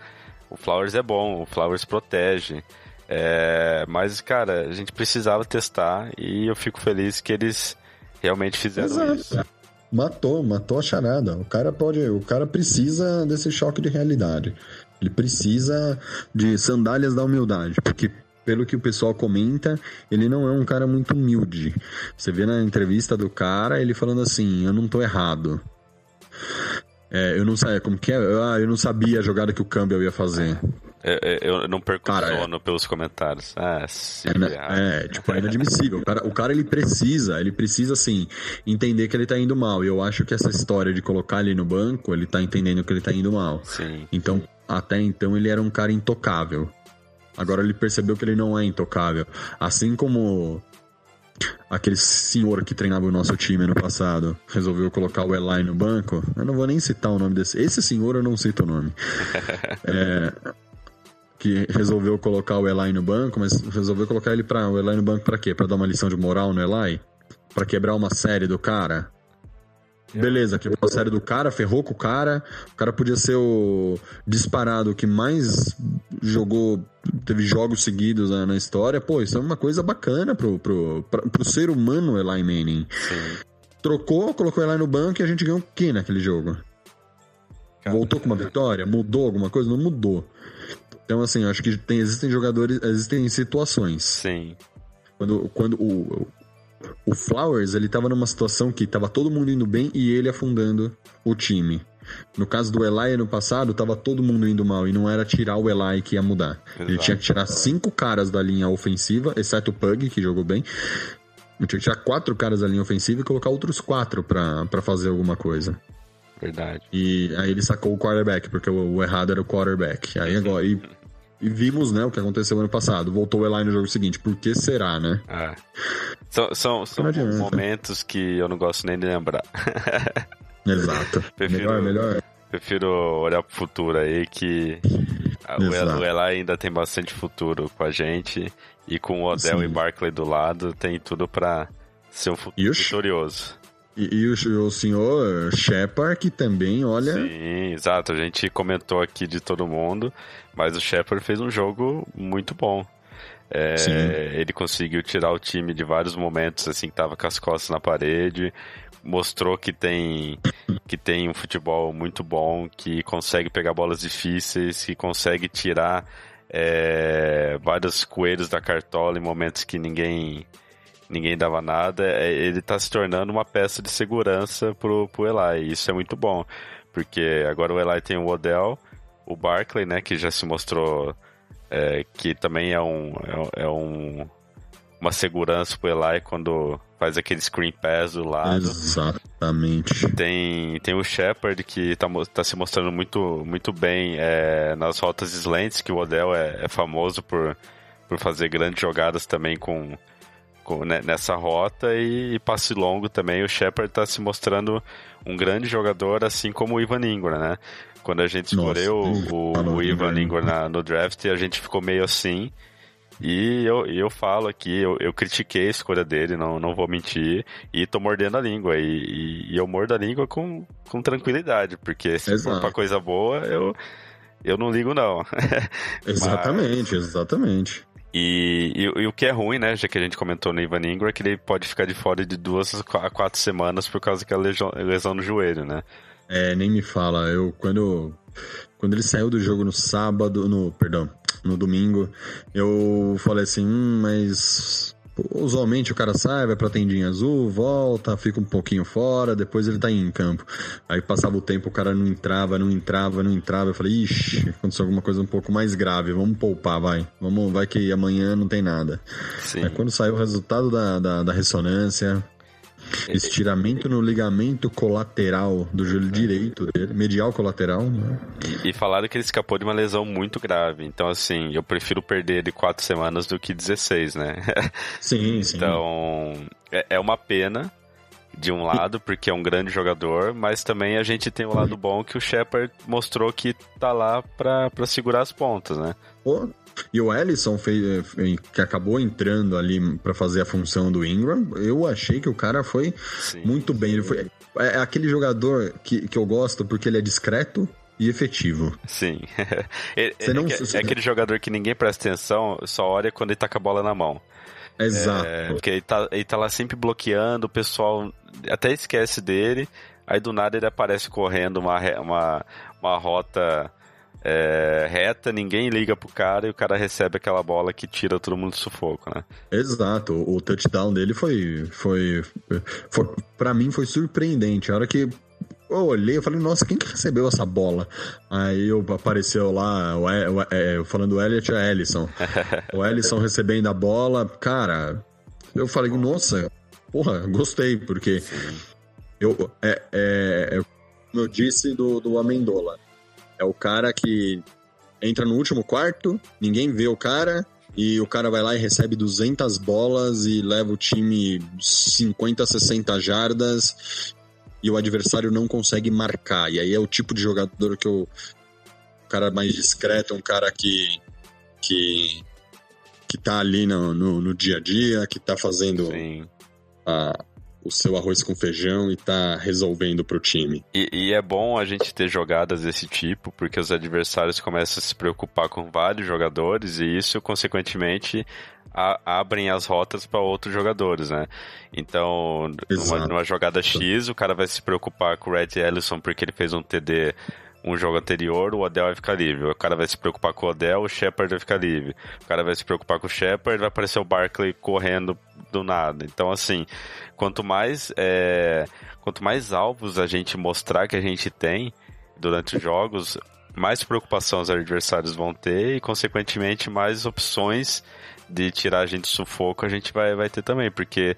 o Flowers é bom, o Flowers protege. É, mas, cara, a gente precisava testar e eu fico feliz que eles realmente fizeram isso. Exato. Matou, matou a charada. O cara pode, o cara precisa desse choque de realidade. Ele precisa de sandálias da humildade, porque pelo que o pessoal comenta, ele não é um cara muito humilde. Você vê na entrevista do cara, ele falando assim: "Eu não tô errado". É, eu não sabia como que é, ah, eu não sabia a jogada que o Campbell ia fazer. Eu, eu- não perco Cara, é- sono pelos comentários. Ah, se É, é, tipo, é inadmissível. O cara, o cara, ele precisa, ele precisa, assim, entender que ele tá indo mal. E eu acho que essa história de colocar ele no banco, ele tá entendendo que ele tá indo mal. Sim. Então, até então, ele era um cara intocável. Agora ele percebeu que ele não é intocável. Assim como aquele senhor que treinava o nosso time ano passado resolveu colocar o Eli no banco. Eu não vou nem citar o nome desse. Esse senhor eu não cito o nome. É, que resolveu colocar o Eli no banco, mas resolveu colocar ele para o Eli no banco pra quê? Pra dar uma lição de moral no Eli? Pra quebrar uma série do cara? Beleza, quebrou a série do cara, ferrou com o cara. O cara podia ser o disparado que mais jogou, teve jogos seguidos na, na história. Pô, isso é uma coisa bacana pro, pro, pra- pro ser humano Eli Manning. Sim. Trocou, colocou Eli no banco e a gente ganhou o quê naquele jogo? Cara, Voltou com uma vitória? Mudou alguma coisa? Não mudou. Então, assim, eu acho que tem, existem jogadores, existem situações. Sim. Quando, quando o, o Flowers, ele tava numa situação que tava todo mundo indo bem e ele afundando o time. No caso do Eli ano passado, tava todo mundo indo mal e não era tirar o Eli que ia mudar. Ele Exato. tinha que tirar cinco caras da linha ofensiva, exceto o Pug, que jogou bem. Ele tinha que tirar quatro caras da linha ofensiva e colocar outros quatro pra pra fazer alguma coisa. Verdade. E aí ele sacou o quarterback, porque o, o errado era o quarterback. Aí agora. E, e vimos, né, o que aconteceu ano passado. Voltou o Eli no jogo seguinte. Por que será, né? Ah. São, são, são momentos que eu não gosto nem de lembrar. Exato. Prefiro- Melhor, melhor. Prefiro olhar pro futuro aí que a- o El- Exato. o Eli ainda tem bastante futuro com a gente e com o Odell Sim. e Barkley do lado tem tudo pra ser um futuro Sh- vitorioso. E, e o, o senhor Shepard, que também, olha. Sim, exato. A gente comentou aqui de todo mundo, mas o Shepard fez um jogo muito bom. É, ele conseguiu tirar o time de vários momentos assim que tava com as costas na parede, mostrou que tem que tem um futebol muito bom, que consegue pegar bolas difíceis, que consegue tirar é, vários coelhos da cartola em momentos que ninguém ninguém dava nada. É, Ele tá se tornando uma peça de segurança pro, pro Eli. Isso é muito bom, porque agora o Eli tem o Odell, o Barkley, né, que já se mostrou é, que também é um, é, é um uma segurança pro Eli quando faz aquele screen pass do lado. Exatamente. Tem, tem o Shepard que tá, tá se mostrando muito, muito bem é, nas rotas slants, que o Odell é, é famoso por, por fazer grandes jogadas também com, com né, nessa rota e, e passe longo também. O Shepard tá se mostrando um grande jogador, assim como o Ivan Ingram, né? Quando a gente escolheu o, o Ivan Ingram na- no draft, a gente ficou meio assim. E eu, eu falo aqui, eu, eu critiquei a escolha dele, não, não vou mentir, e tô mordendo a língua. E, e- e eu mordo a língua com, com tranquilidade, porque se for Exato. pra coisa boa, eu, eu não ligo não. Exatamente, exatamente. E, e, e, o que é ruim, né, já que a gente comentou no Ivan Ingram, é que ele pode ficar de fora de duas a quatro semanas por causa daquela lesão, lesão no joelho, né? É, nem me fala. Eu, quando, quando ele saiu do jogo no sábado, no, perdão, no domingo, eu falei assim, hum, mas usualmente o cara sai, vai pra tendinha azul, volta, fica um pouquinho fora, depois ele tá em campo. Aí passava o tempo, o cara não entrava, não entrava, não entrava. Eu falei, ixi, aconteceu alguma coisa um pouco mais grave, vamos poupar, vai. Vamos, vai que amanhã não tem nada. Sim. Aí quando saiu o resultado da, da, da ressonância, Estiramento no ligamento colateral do joelho direito dele, medial colateral. Né? E, falaram que ele escapou de uma lesão muito grave. Então, assim, eu prefiro perder de quatro semanas do que 16, né? Sim, sim. Então, é, é uma pena de um lado, porque é um grande jogador, mas também a gente tem o um lado bom que o Shepard mostrou que tá lá pra segurar as pontas, né? E o Ellison, fez, que acabou entrando ali para fazer a função do Ingram, eu achei que o cara foi Sim. muito bem. Ele foi, é, é aquele jogador que, que eu gosto porque ele é discreto, e efetivo. Sim. é, é, não... é, aquele jogador que ninguém presta atenção, só olha quando ele tá com a bola na mão. Exato. É, porque ele tá, ele tá lá sempre bloqueando, o pessoal até esquece dele, aí do nada ele aparece correndo uma, uma, uma rota é, reta, ninguém liga pro cara e o cara recebe aquela bola que tira todo mundo do sufoco, né? Exato, o touchdown dele foi, foi, foi para mim foi surpreendente. A hora que eu olhei, eu falei, nossa, quem que recebeu essa bola? Aí eu, apareceu lá, o, o, é, falando o Elliot, a Ellison. o Ellison recebendo a bola, cara, eu falei, nossa, porra, gostei, porque eu, é, é, é, como eu disse do, do Amendola, é o cara que entra no último quarto, ninguém vê o cara, e o cara vai lá e recebe 200 bolas e leva o time 50, 60 jardas e o adversário não consegue marcar. E aí é o tipo de jogador que eu. Um cara mais discreto, um cara que. que. que tá ali no, no, no dia a dia, que tá fazendo a, o seu arroz com feijão e tá resolvendo pro time. E, e, é bom a gente ter jogadas desse tipo, porque os adversários começam a se preocupar com vários jogadores e isso, consequentemente, a, abrem as rotas para outros jogadores, né? Então, numa, numa, jogada X, o cara vai se preocupar com o Red Ellison porque ele fez um TD um jogo anterior, o Odell vai ficar livre. O cara vai se preocupar com o Odell, o Shepard vai ficar livre. O cara vai se preocupar com o Shepard, vai aparecer o Barkley correndo do nada. Então, assim, quanto mais, é, quanto mais alvos a gente mostrar que a gente tem durante os jogos, mais preocupação os adversários vão ter e, consequentemente, mais opções de tirar a gente do sufoco a gente vai, vai ter também, porque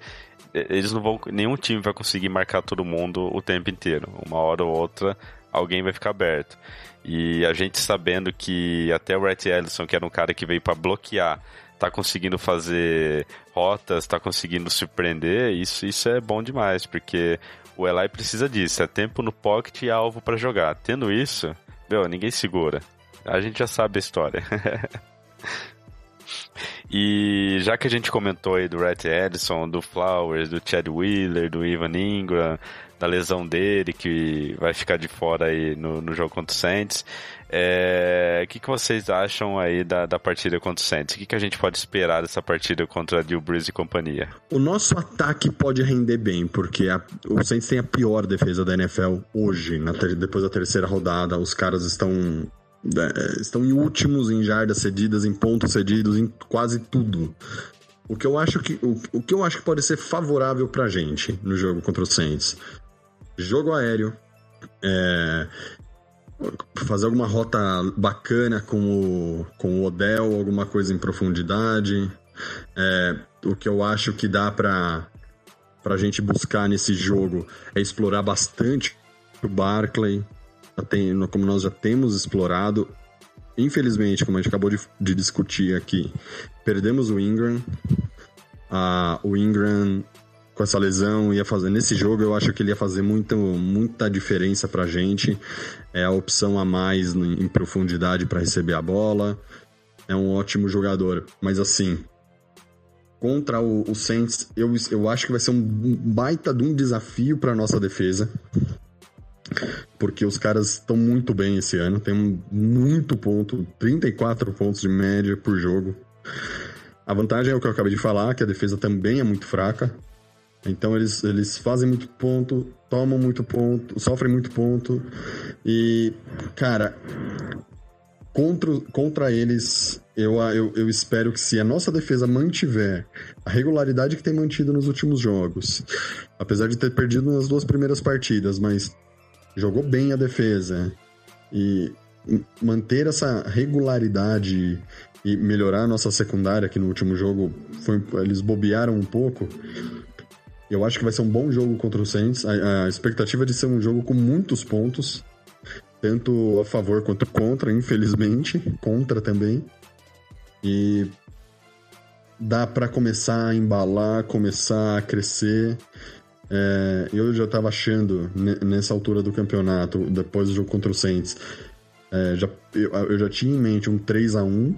eles não vão. Nenhum time vai conseguir marcar todo mundo o tempo inteiro. Uma hora ou outra alguém vai ficar aberto. E a gente sabendo que até o Rhett Ellison, que era um cara que veio para bloquear, tá conseguindo fazer rotas, tá conseguindo surpreender, isso, isso é bom demais, porque o Eli precisa disso, é tempo no pocket e alvo para jogar. Tendo isso, meu, ninguém segura. A gente já sabe a história. e já que a gente comentou aí do Rhett Edison, do Flowers, do Chad Wheeler, do Ivan Ingram, da lesão dele, que vai ficar de fora aí no, no jogo contra o Saints. É, o que, que vocês acham aí da, da partida contra o Saints? O que, que a gente pode esperar dessa partida contra a Drew Brees e companhia? O nosso ataque pode render bem, porque a, o Saints tem a pior defesa da NFL hoje, na depois da terceira rodada. Os caras estão é, estão em últimos em jardas cedidas, em pontos cedidos, em quase tudo. O que eu acho que, o, o que eu acho que pode ser favorável pra gente no jogo contra o Saints jogo aéreo, é, fazer alguma rota bacana com o, com o Odell, alguma coisa em profundidade. É, o que eu acho que dá para a gente buscar nesse jogo é explorar bastante o Barclay, como nós já temos explorado. Infelizmente, como a gente acabou de, de discutir aqui, perdemos o Ingram. Ah, o Ingram com essa lesão, ia fazer. Nesse jogo eu acho que ele ia fazer muito, muita diferença pra gente. É a opção a mais em profundidade para receber a bola. É um ótimo jogador. Mas assim, contra o, o Saints, eu, eu acho que vai ser um baita de um desafio para nossa defesa. Porque os caras estão muito bem esse ano, tem muito ponto, 34 pontos de média por jogo. A vantagem é o que eu acabei de falar, que a defesa também é muito fraca. Então eles, eles fazem muito ponto, tomam muito ponto, sofrem muito ponto. E, cara, contra, contra eles, eu, eu, eu espero que se a nossa defesa mantiver a regularidade que tem mantido nos últimos jogos, apesar de ter perdido nas duas primeiras partidas, mas jogou bem a defesa e manter essa regularidade e melhorar a nossa secundária, que no último jogo foi, eles bobearam um pouco. Eu acho que vai ser um bom jogo contra o Saints. A, a expectativa é de ser um jogo com muitos pontos, tanto a favor quanto contra, infelizmente, contra também. E dá para começar a embalar, começar a crescer. É, eu já estava achando nessa altura do campeonato, depois do jogo contra o Saints, é, já, eu, eu, já tinha em mente um 3 a 1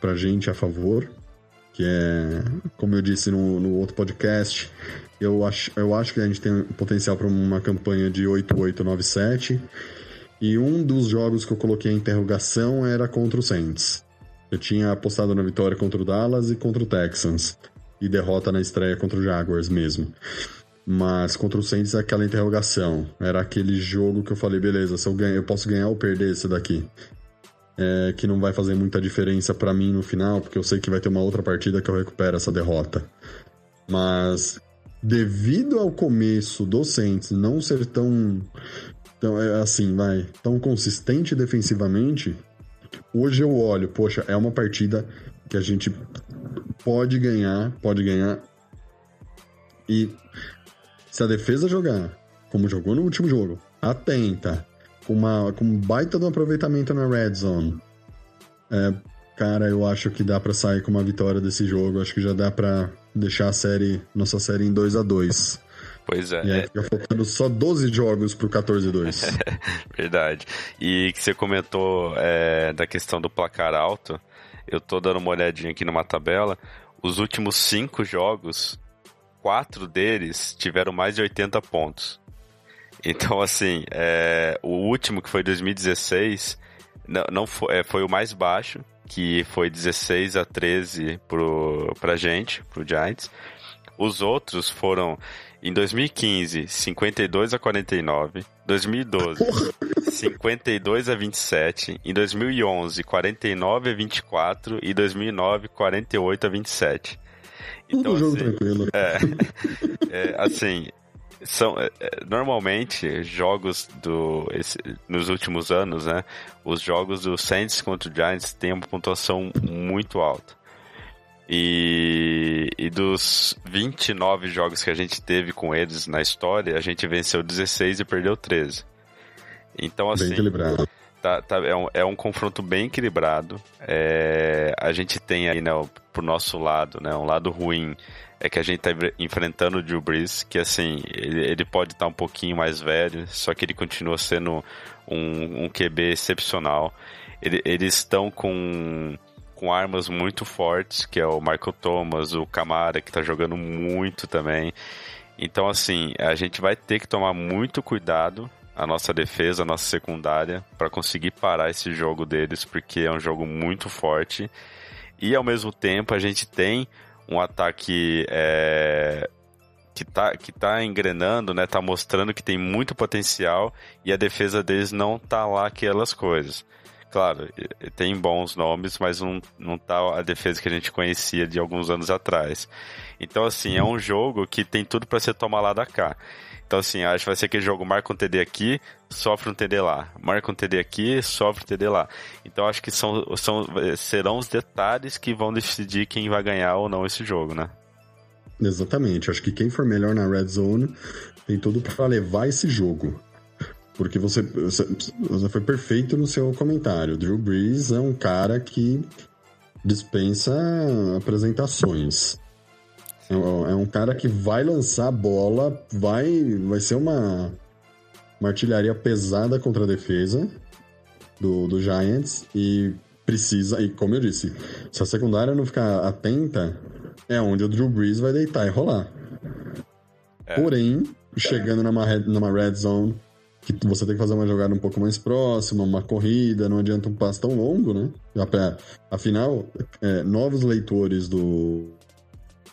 pra gente a favor, que é, como eu disse no, no outro podcast, eu acho, eu acho que a gente tem potencial para uma campanha de 8-8-9-7. E um dos jogos que eu coloquei em interrogação era contra o Saints. Eu tinha apostado na vitória contra o Dallas e contra o Texans. E derrota na estreia contra o Jaguars mesmo. Mas contra o Saints é aquela interrogação. Era aquele jogo que eu falei, beleza, se eu, ganho, eu posso ganhar ou perder esse daqui é, que não vai fazer muita diferença para mim no final, porque eu sei que vai ter uma outra partida que eu recupero essa derrota. Mas devido ao começo do Saints não ser tão, tão é, assim, vai, tão consistente defensivamente, hoje eu olho, poxa, é uma partida que a gente pode ganhar, pode ganhar. E se a defesa jogar como jogou no último jogo, atenta, com, uma, com um baita de um aproveitamento na red zone. É, cara, eu acho que dá para sair com uma vitória desse jogo. Acho que já dá para deixar a série, nossa série em 2 a 2 Pois é. E aí fica faltando só 12 jogos pro 14-2. Verdade. E que você comentou é, da questão do placar alto, eu tô dando uma olhadinha aqui numa tabela. Os últimos cinco jogos, quatro deles tiveram mais de 80 pontos. Então, assim, é, o último, que foi 2016, não, não foi, é, foi o mais baixo, que foi 16 a 13 pro, pra gente, pro Giants. Os outros foram em 2015, 52 a 49. 2012, 52 a 27. Em 2011, 49 a 24. E 2009, 48 a 27. Então, Tudo jogo assim, tranquilo. É, é, assim, são é, é, normalmente jogos do esse, nos últimos anos, né? Os jogos do Saints contra o Giants têm uma pontuação muito alta. E, e dos 29 jogos que a gente teve com eles na história, a gente venceu 16 e perdeu 13. Então, assim. Bem equilibrado. Tá, tá, é, um, é um confronto bem equilibrado. É, a gente tem aí, né, pro nosso lado, né, um lado ruim é que a gente tá enfrentando o Drew Brees, que assim, ele, ele pode estar tá um pouquinho mais velho, só que ele continua sendo um, um QB excepcional. Ele, eles estão com, com armas muito fortes, que é o Michael Thomas, o Camara, que tá jogando muito também. Então, assim, a gente vai ter que tomar muito cuidado a nossa defesa, a nossa secundária, para conseguir parar esse jogo deles, porque é um jogo muito forte. E ao mesmo tempo a gente tem um ataque é, que tá, que tá engrenando, né? Tá mostrando que tem muito potencial e a defesa deles não tá lá aquelas coisas. Claro, tem bons nomes, mas não, não tá a defesa que a gente conhecia de alguns anos atrás. Então, assim, é um jogo que tem tudo para ser tomar lá da cá. Então, assim, acho que vai ser aquele jogo, marca um TD aqui, sofre um TD lá. Marca um TD aqui, sofre um TD lá. Então, acho que são, são, serão os detalhes que vão decidir quem vai ganhar ou não esse jogo, né? Exatamente. Acho que quem for melhor na Red Zone tem tudo para levar esse jogo. Porque você, você, foi perfeito no seu comentário. Drew Brees é um cara que dispensa apresentações. É, é um cara que vai lançar a bola, vai, vai ser uma, uma artilharia pesada contra a defesa do, do Giants e precisa, e como eu disse, se a secundária não ficar atenta, é onde o Drew Brees vai deitar e rolar. É. Porém, chegando numa, numa red zone, que você tem que fazer uma jogada um pouco mais próxima, uma corrida, não adianta um passo tão longo, né? Afinal, é, novos leitores do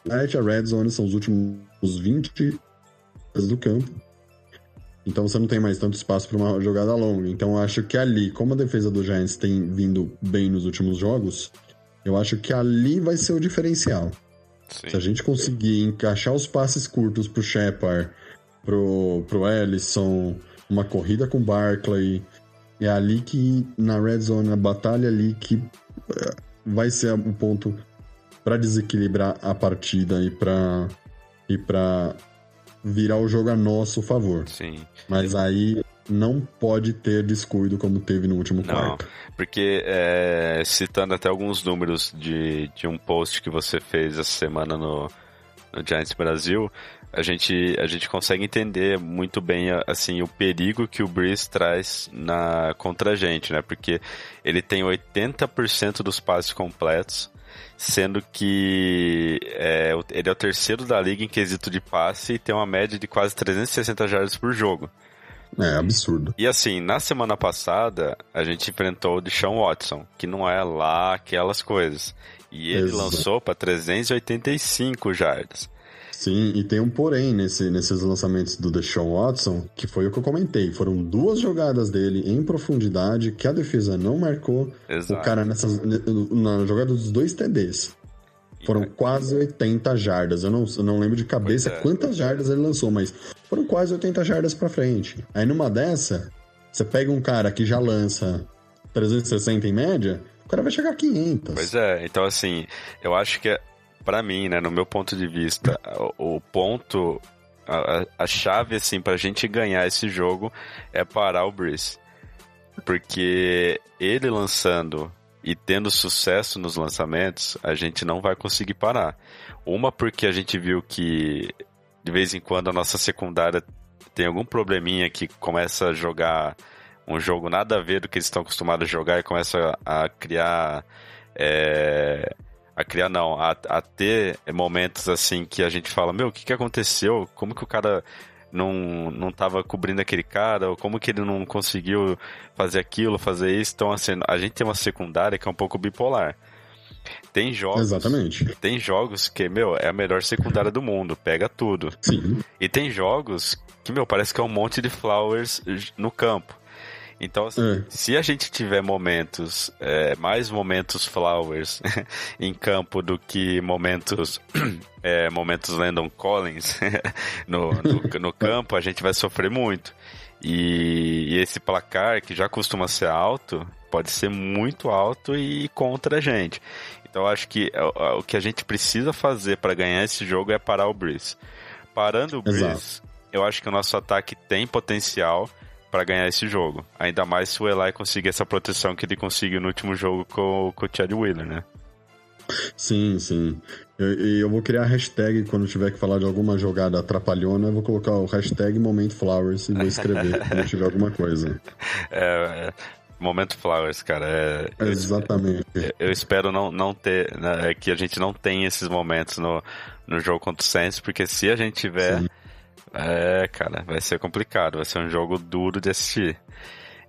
site, a Red Zone são os últimos 20 do campo. Então você não tem mais tanto espaço para uma jogada longa. Então eu acho que ali, como a defesa do Giants tem vindo bem nos últimos jogos, eu acho que ali vai ser o diferencial. Sim. Se a gente conseguir encaixar os passes curtos pro Shepard, pro, pro Ellison, uma corrida com Barkley, é ali que, na Red Zone, a batalha ali que eh, vai ser o ponto para desequilibrar a partida e para e para virar o jogo a nosso favor. Sim. Mas aí não pode ter descuido como teve no último não, quarto. Porque, é, citando até alguns números de, de um post que você fez essa semana no, no Giants Brasil, a gente, a gente consegue entender muito bem assim o perigo que o Breeze traz na, contra a gente, né? Porque ele tem 80% dos passes completos, sendo que é, ele é o terceiro da liga em quesito de passe e tem uma média de quase 360 jardas por jogo. É absurdo. E assim, na semana passada, a gente enfrentou o Deshaun Watson, que não é lá aquelas coisas. E ele Exato. lançou para 385 jardas. Sim, e tem um porém nesse, nesses lançamentos do Deshaun Watson, que foi o que eu comentei. Foram duas jogadas dele em profundidade que a defesa não marcou. Exato. O cara nessas, na jogada dos dois TDs. Foram quase 80 jardas. Eu não, eu não lembro de cabeça é. quantas jardas ele lançou, mas foram quase 80 jardas pra frente. Aí numa dessa, você pega um cara que já lança 360 em média, o cara vai chegar a 500. Pois é, então assim, eu acho que para mim, né, no meu ponto de vista, o, o ponto, a, a, chave assim pra gente ganhar esse jogo é parar o Breeze. Porque ele lançando e tendo sucesso nos lançamentos, a gente não vai conseguir parar. Uma porque a gente viu que de vez em quando a nossa secundária tem algum probleminha que começa a jogar um jogo nada a ver do que eles estão acostumados a jogar e começa a criar é, a criar não, a, a ter momentos assim que a gente fala, meu, o que, que aconteceu? Como que o cara não, não tava cobrindo aquele cara, ou como que ele não conseguiu fazer aquilo, fazer isso. Então, assim, a gente tem uma secundária que é um pouco bipolar. Tem jogos. Exatamente. Tem jogos que, meu, é a melhor secundária do mundo, pega tudo. Sim. E tem jogos que, meu, parece que é um monte de flowers no campo. Então, assim, é. se a gente tiver momentos, é, mais momentos flowers em campo do que momentos, é, momentos Landon Collins no, no, no, campo, a gente vai sofrer muito. E, e, esse placar, que já costuma ser alto, pode ser muito alto e contra a gente. Então, acho que o, o que a gente precisa fazer para ganhar esse jogo é parar o Breeze. Parando o Breeze, Exato. eu acho que o nosso ataque tem potencial para ganhar esse jogo. Ainda mais se o Eli conseguir essa proteção que ele conseguiu no último jogo com, com o Chad Wheeler, né? Sim, sim. E eu, eu, vou criar a hashtag quando tiver que falar de alguma jogada atrapalhona, eu vou colocar o hashtag Momento Flowers e vou escrever quando tiver alguma coisa. É, é, Momento Flowers, cara. É, Exatamente. Eu, eu, espero não, não ter, né, que a gente não tenha esses momentos no, no jogo contra o Saints, porque se a gente tiver, sim. É, cara, vai ser complicado, vai ser um jogo duro de assistir.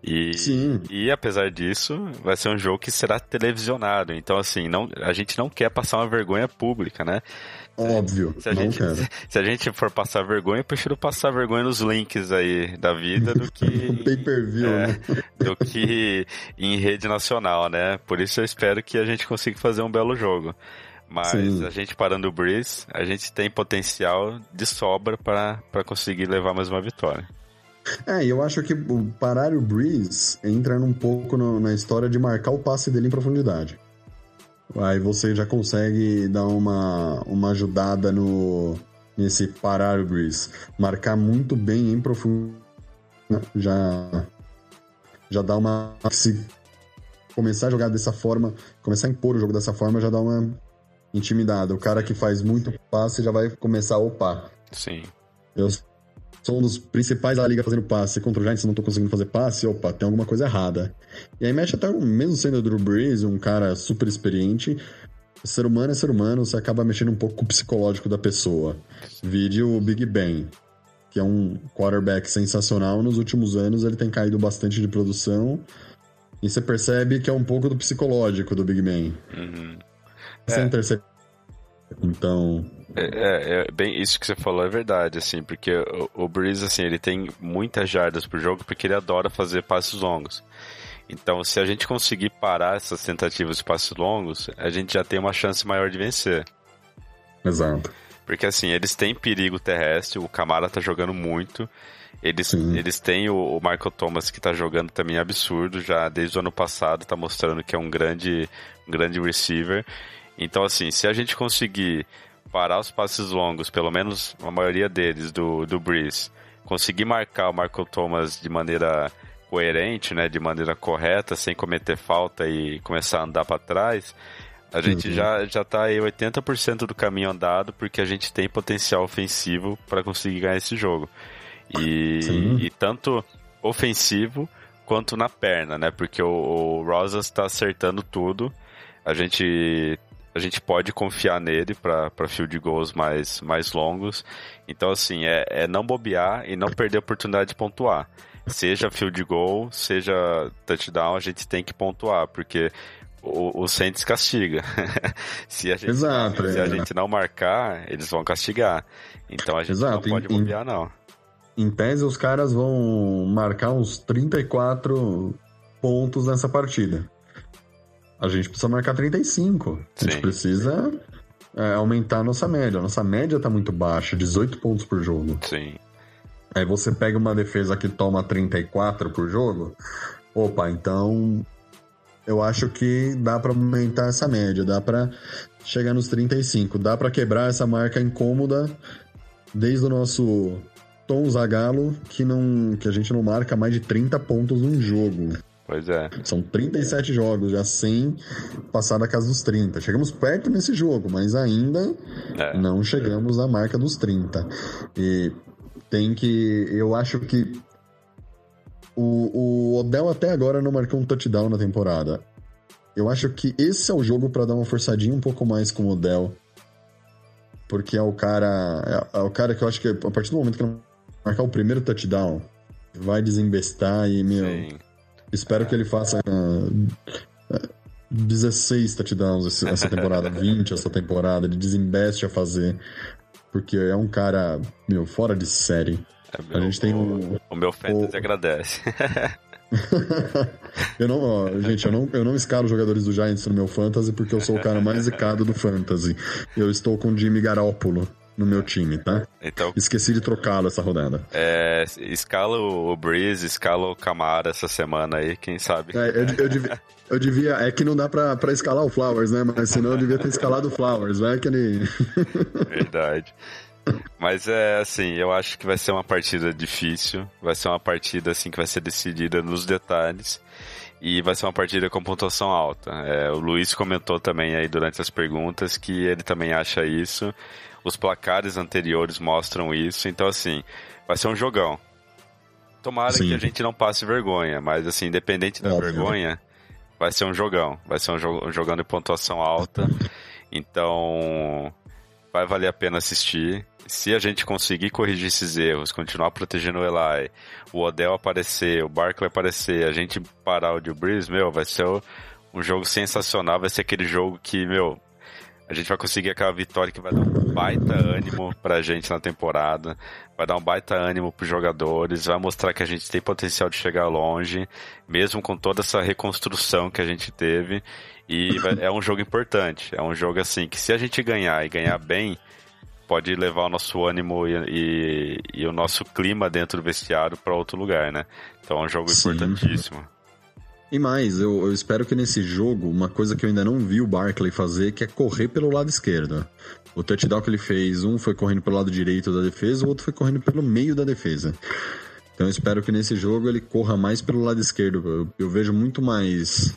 E, Sim. e apesar disso, vai ser um jogo que será televisionado. Então, assim, não, a gente não quer passar uma vergonha pública, né? Óbvio, se a, gente, se, se a gente for passar vergonha, eu prefiro passar vergonha nos links aí da vida do que. Pay per view, é, né? Do que em rede nacional, né? Por isso eu espero que a gente consiga fazer um belo jogo. Mas Sim. a gente parando o Breeze, a gente tem potencial de sobra para conseguir levar mais uma vitória. É, eu acho que parar o Breeze entra um pouco no, na história de marcar o passe dele em profundidade. Aí você já consegue dar uma, uma ajudada no nesse parar o Breeze. Marcar muito bem em profundidade já, já dá uma. Se começar a jogar dessa forma, começar a impor o jogo dessa forma, já dá uma intimidado. O cara que faz muito passe já vai começar a upar. Sim. Eu sou um dos principais da liga fazendo passe. Contra o Giants não tô conseguindo fazer passe. Opa, tem alguma coisa errada. E aí mexe até, mesmo sendo o Drew Brees, um cara super experiente, ser humano é ser humano, você acaba mexendo um pouco com o psicológico da pessoa. Vídeo Big Bang. que é um quarterback sensacional, nos últimos anos ele tem caído bastante de produção. E você percebe que é um pouco do psicológico do Big Ben. Uhum. Sem É. interceptação. Então, É, é, é, bem, isso que você falou é verdade, assim, porque o, o Breeze, assim, ele tem muitas jardas por jogo porque ele adora fazer passos longos. Então, se a gente conseguir parar essas tentativas de passos longos, a gente já tem uma chance maior de vencer. exato. Porque, assim, eles têm perigo terrestre, o Camara tá jogando muito, eles, Sim. eles têm o, o Michael Thomas que tá jogando também absurdo, já desde o ano passado tá mostrando que é um grande, um grande receiver. Então, assim, se a gente conseguir parar os passes longos, pelo menos a maioria deles, do, do Breeze, conseguir marcar o Michael Thomas de maneira coerente, né, de maneira correta, sem cometer falta e começar a andar para trás, a gente Uhum. já, já tá aí 80% do caminho andado, porque a gente tem potencial ofensivo para conseguir ganhar esse jogo. E, e tanto ofensivo quanto na perna, né? Porque o, o Rosas está acertando tudo. A gente a gente pode confiar nele para field goals mais, mais longos. Então, assim, é, é não bobear e não perder a oportunidade de pontuar. Seja field goal, seja touchdown, a gente tem que pontuar, porque o, o Saints castiga. se a gente, Exato, se é. a gente não marcar, eles vão castigar. Então a gente Exato, não pode em- bobear, não. Em tese, os caras vão marcar uns 34 pontos nessa partida. A gente precisa marcar 35. A gente Sim. precisa é, aumentar a nossa média. A nossa média tá muito baixa, 18 pontos por jogo. Sim. Aí você pega uma defesa que toma 34 por jogo. Opa, então eu acho que dá pra aumentar essa média, dá pra chegar nos 35, dá pra quebrar essa marca incômoda desde o nosso Tom Zagalo, que não que a gente não marca mais de 30 pontos num jogo. Pois é. São 37 jogos já sem passar da casa dos 30. Chegamos perto nesse jogo, mas ainda É. não chegamos à marca dos 30. E tem que. Eu acho que. O, o Odell até agora não marcou um touchdown na temporada. Eu acho que esse é o jogo pra dar uma forçadinha um pouco mais com o Odell. Porque é o cara. É, é o cara que eu acho que a partir do momento que ele marcar o primeiro touchdown, vai desembestar e, meu. Sim. Espero que ele faça ah, ah, 16 touchdowns esse- essa temporada, 20 essa temporada, ele desembeste a fazer. Porque é um cara, meu, fora de série. É, A gente tem um. O meu fantasy o- agradece. eu não, ó, gente, eu não, eu não escalo jogadores do Giants no meu fantasy porque eu sou o cara mais zicado do fantasy. Eu estou com o Jimmy Garoppolo no meu time, tá? Então, Esqueci de trocá-lo essa rodada. é, escala o Breeze, escala o Camara essa semana aí, quem sabe. É, eu, eu devia, eu devia- É que não dá pra, pra escalar o Flowers, né? Mas senão eu devia ter escalado o Flowers, vai que ele. Verdade. Mas é assim, eu acho que vai ser uma partida difícil, vai ser uma partida assim que vai ser decidida nos detalhes e vai ser uma partida com pontuação alta. É, o Luiz comentou também aí durante as perguntas que ele também acha isso. Os placares anteriores mostram isso, então assim, vai ser um jogão. Tomara Sim. que a gente não passe vergonha, mas assim, independente da Óbvio. vergonha, vai ser um jogão. Vai ser um, jo um jogão de pontuação alta. Então, vai valer a pena assistir. Se a gente conseguir corrigir esses erros, continuar protegendo o Eli, o Odell aparecer, o Barkley aparecer, a gente parar o Drew Brees, meu, vai ser um jogo sensacional, vai ser aquele jogo que, meu, a gente vai conseguir aquela vitória que vai dar um baita ânimo pra gente na temporada, vai dar um baita ânimo pros jogadores, vai mostrar que a gente tem potencial de chegar longe, mesmo com toda essa reconstrução que a gente teve. E vai- é um jogo importante, é um jogo assim que se a gente ganhar e ganhar bem, pode levar o nosso ânimo e, e- e o nosso clima dentro do vestiário pra outro lugar, né? Então é um jogo Sim. importantíssimo. E mais, eu, eu espero que nesse jogo, uma coisa que eu ainda não vi o Barkley fazer, que é correr pelo lado esquerdo. O touchdown que ele fez, um foi correndo pelo lado direito da defesa, o outro foi correndo pelo meio da defesa. Então eu espero que nesse jogo ele corra mais pelo lado esquerdo. Eu, eu vejo muito mais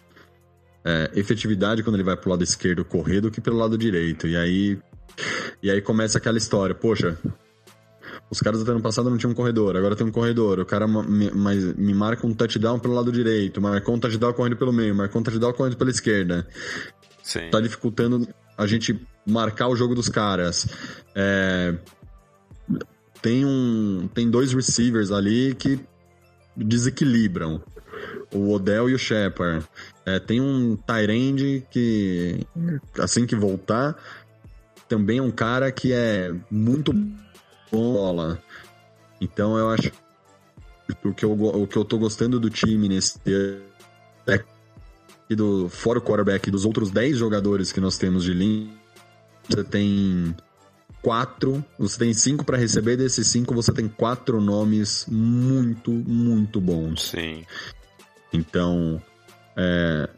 é, efetividade quando ele vai pro lado esquerdo correr do que pelo lado direito. E aí, e aí começa aquela história, poxa, os caras até ano passado não tinham um corredor, agora tem um corredor. O cara me, mas me marca um touchdown pelo lado direito, marcou um touchdown correndo pelo meio, marcou um touchdown correndo pela esquerda. Sim. Tá dificultando a gente marcar o jogo dos caras. É, tem um tem dois receivers ali que desequilibram. O Odell e o Shepard. É, tem um Tyrande que, assim que voltar, também é um cara que é muito bola. Então eu acho que o que eu, o que eu tô gostando do time nesse é do, fora o quarterback, dos outros 10 jogadores que nós temos de linha, você tem quatro, você tem cinco para receber, desses cinco você tem quatro nomes muito, muito bons. Sim. Então, é,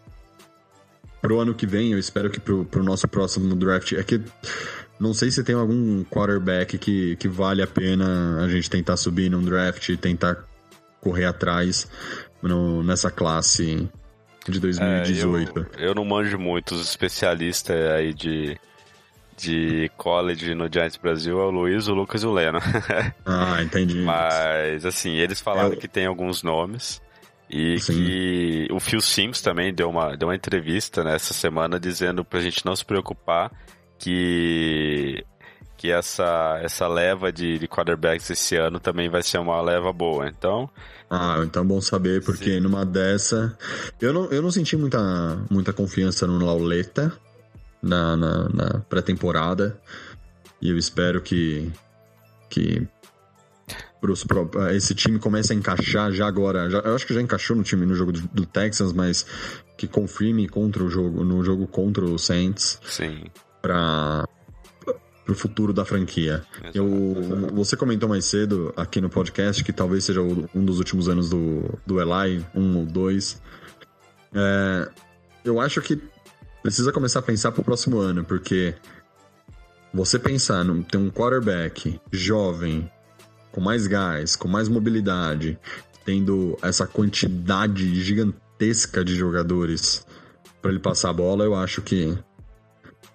pro ano que vem, eu espero que pro, pro nosso próximo draft, é que não sei se tem algum quarterback que, que vale a pena a gente tentar subir num draft e tentar correr atrás no, nessa classe de 2018. É, eu, eu não manjo muito, os especialistas aí de de college no Giants Brasil é o Luiz, o Lucas e o Leno. ah, entendi. Mas, assim, eles falaram é... que tem alguns nomes. E Sim. que o Phil Sims também deu uma, deu uma entrevista nessa semana dizendo pra gente não se preocupar que que essa, essa leva de, de quarterbacks esse ano também vai ser uma leva boa. Então. Ah, então é bom saber, porque sim. numa dessa. Eu não, eu não senti muita, muita confiança no Lauleta na, na, na pré-temporada. E eu espero que. que pros, esse time comece a encaixar já agora. Já, eu acho que já encaixou no time no jogo do, do Texans, mas que confirme contra o jogo, no jogo contra o Saints. Sim. Pra, pro futuro da franquia. Eu, você comentou mais cedo aqui no podcast que talvez seja um dos últimos anos do, do Eli, um ou dois. É, eu acho que precisa começar a pensar pro próximo ano, porque você pensar em ter um quarterback jovem, com mais gás, com mais mobilidade, tendo essa quantidade gigantesca de jogadores para ele passar a bola, eu acho que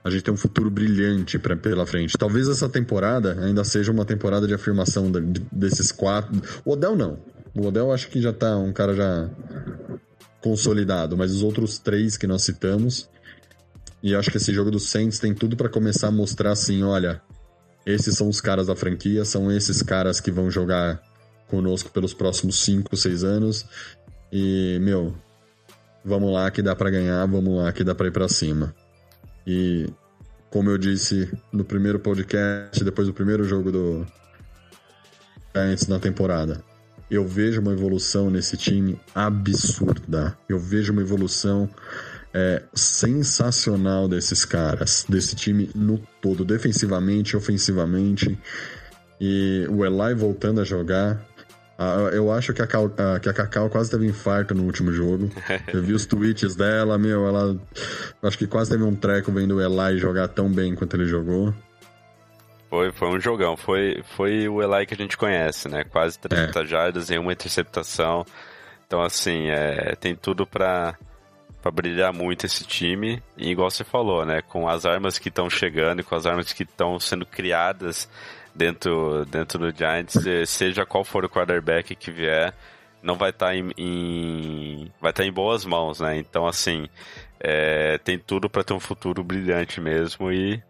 a gente tem um futuro brilhante pra, pela frente. Talvez essa temporada ainda seja uma temporada de afirmação de, desses quatro. O Odell não. O Odell acho que já tá um cara já consolidado, mas os outros três que nós citamos. E acho que esse jogo do Saints tem tudo para começar a mostrar assim: olha, esses são os caras da franquia, são esses caras que vão jogar conosco pelos próximos 5, 6 anos. E, meu, vamos lá que dá para ganhar, vamos lá que dá para ir para cima. E como eu disse no primeiro podcast, depois do primeiro jogo do Giants na temporada, eu vejo uma evolução nesse time absurda. Eu vejo uma evolução é, sensacional desses caras, desse time no todo, defensivamente, ofensivamente. E o Eli voltando a jogar, ah, eu acho que a, Cal, que a Cacau quase teve infarto no último jogo. Eu vi os tweets dela, meu, ela. Acho que quase teve um treco vendo o Eli jogar tão bem quanto ele jogou. Foi, foi um jogão. Foi, foi o Eli que a gente conhece, né? Quase 30 é. jardas em uma interceptação. Então, assim, é, tem tudo pra, pra brilhar muito esse time. E igual você falou, né? Com as armas que estão chegando e com as armas que estão sendo criadas dentro, dentro do Giants, seja qual for o quarterback que vier, não vai estar tá em, em, vai estar tá em boas mãos, né? Então assim, é, tem tudo para ter um futuro brilhante mesmo e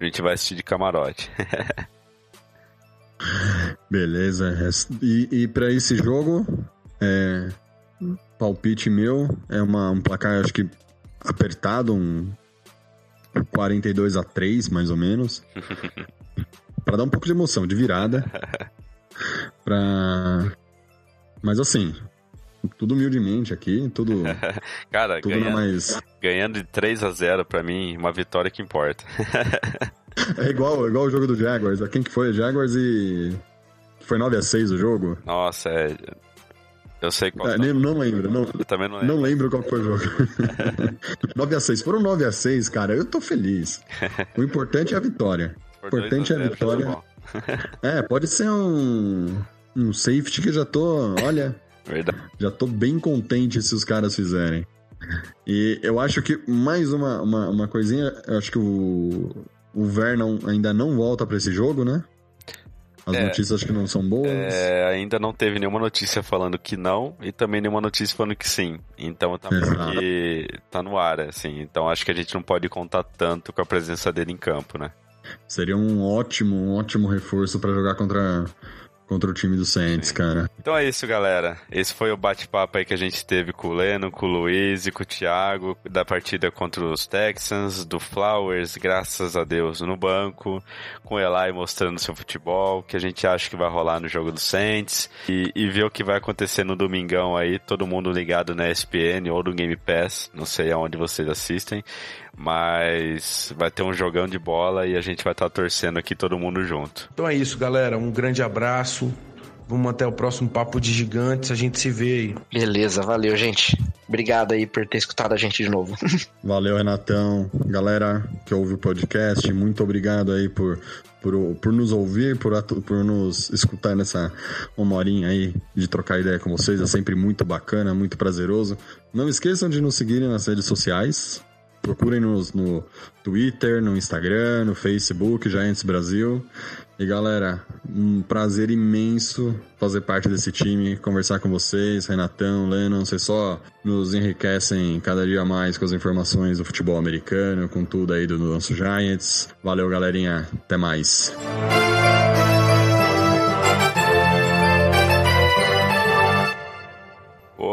a gente vai assistir de camarote. Beleza. E, e para esse jogo, é, palpite meu é uma, um placar acho que apertado, um 42 a 3 mais ou menos. para dar um pouco de emoção, de virada. pra. Mas assim, tudo humildemente aqui, tudo. Cara, tudo ganhando, mais... ganhando de 3 a 0 para mim, uma vitória que importa. é igual, é igual o jogo do Jaguars. Quem que foi? Jaguars e. Foi 9 a 6 o jogo? Nossa, é. Eu sei qual. É, não lembro. Não, eu também não lembro. Não lembro qual foi o jogo. 9 a 6 Foram 9 a 6 cara. Eu tô feliz. O importante é a vitória. Importante é a vitória. é, pode ser um, um safety que eu já tô, olha, Verdade. já tô bem contente se os caras fizerem. E eu acho que mais uma, uma, uma coisinha, eu acho que o, o Vernon ainda não volta para esse jogo, né? As é, notícias acho que não são boas. É, ainda não teve nenhuma notícia falando que não e também nenhuma notícia falando que sim. Então tá, que tá no ar, assim. Então acho que a gente não pode contar tanto com a presença dele em campo, né? Seria um ótimo, um ótimo reforço para jogar contra contra o time do Saints, cara. Então é isso, galera. Esse foi o bate-papo aí que a gente teve com o Leno, com o Luiz e com o Thiago da partida contra os Texans, do Flowers, graças a Deus, no banco, com o Eli mostrando seu futebol, que a gente acha que vai rolar no jogo do Saints e, e ver o que vai acontecer no domingão aí, todo mundo ligado na ESPN ou no Game Pass, não sei aonde vocês assistem. Mas vai ter um jogão de bola e a gente vai estar torcendo aqui todo mundo junto. Então é isso, galera. Um grande abraço. Vamos até o próximo Papo de Gigantes. A gente se vê aí. Beleza, valeu, gente. Obrigado aí por ter escutado a gente de novo. Valeu, Renatão. Galera que ouve o podcast, muito obrigado aí por, por, por nos ouvir, por, por nos escutar nessa uma horinha aí de trocar ideia com vocês. É sempre muito bacana, muito prazeroso. Não esqueçam de nos seguirem nas redes sociais. Procurem-nos no Twitter, no Instagram, no Facebook, Giants Brasil. E galera, um prazer imenso fazer parte desse time, conversar com vocês, Renatão, Lennon, vocês só nos enriquecem cada dia mais com as informações do futebol americano, com tudo aí do nosso Giants. Valeu, galerinha, até mais.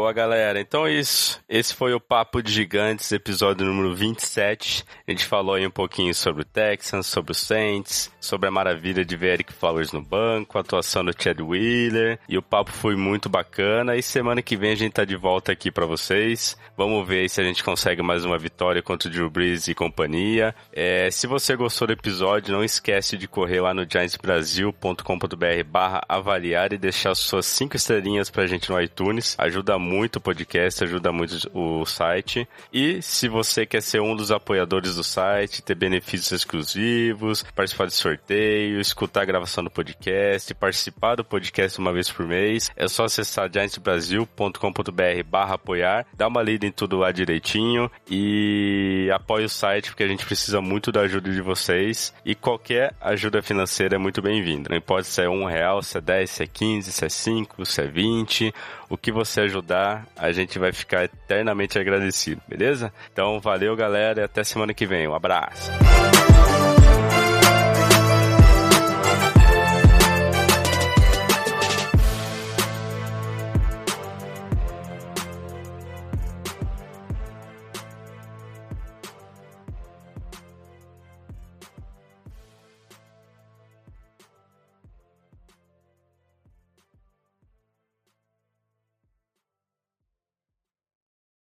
Boa, galera. Então é isso. Esse foi o Papo de Gigantes, episódio número 27. A gente falou aí um pouquinho sobre o Texans, sobre o Saints, sobre a maravilha de ver Eric Flowers no banco, a atuação do Chad Wheeler. E o papo foi muito bacana. E semana que vem a gente tá de volta aqui para vocês. Vamos ver se a gente consegue mais uma vitória contra o Drew Brees e companhia. É, se você gostou do episódio, não esquece de correr lá no giantsbrasil.com.br barra avaliar e deixar suas cinco estrelinhas pra gente no iTunes. Ajuda muito o podcast, ajuda muito o site. E se você quer ser um dos apoiadores do site, ter benefícios exclusivos, participar de sorteio, escutar a gravação do podcast, participar do podcast uma vez por mês, é só acessar giantsbrasil.com.br barra apoiar, dá uma lida em tudo lá direitinho e apoie o site porque a gente precisa muito da ajuda de vocês e qualquer ajuda financeira é muito bem-vinda. Não importa se é um real, se é 10, se é 15, se é 5, se é 20, o que você ajudar, a gente vai ficar eternamente agradecido, beleza? Então, valeu, galera, e até semana que vem. Um abraço.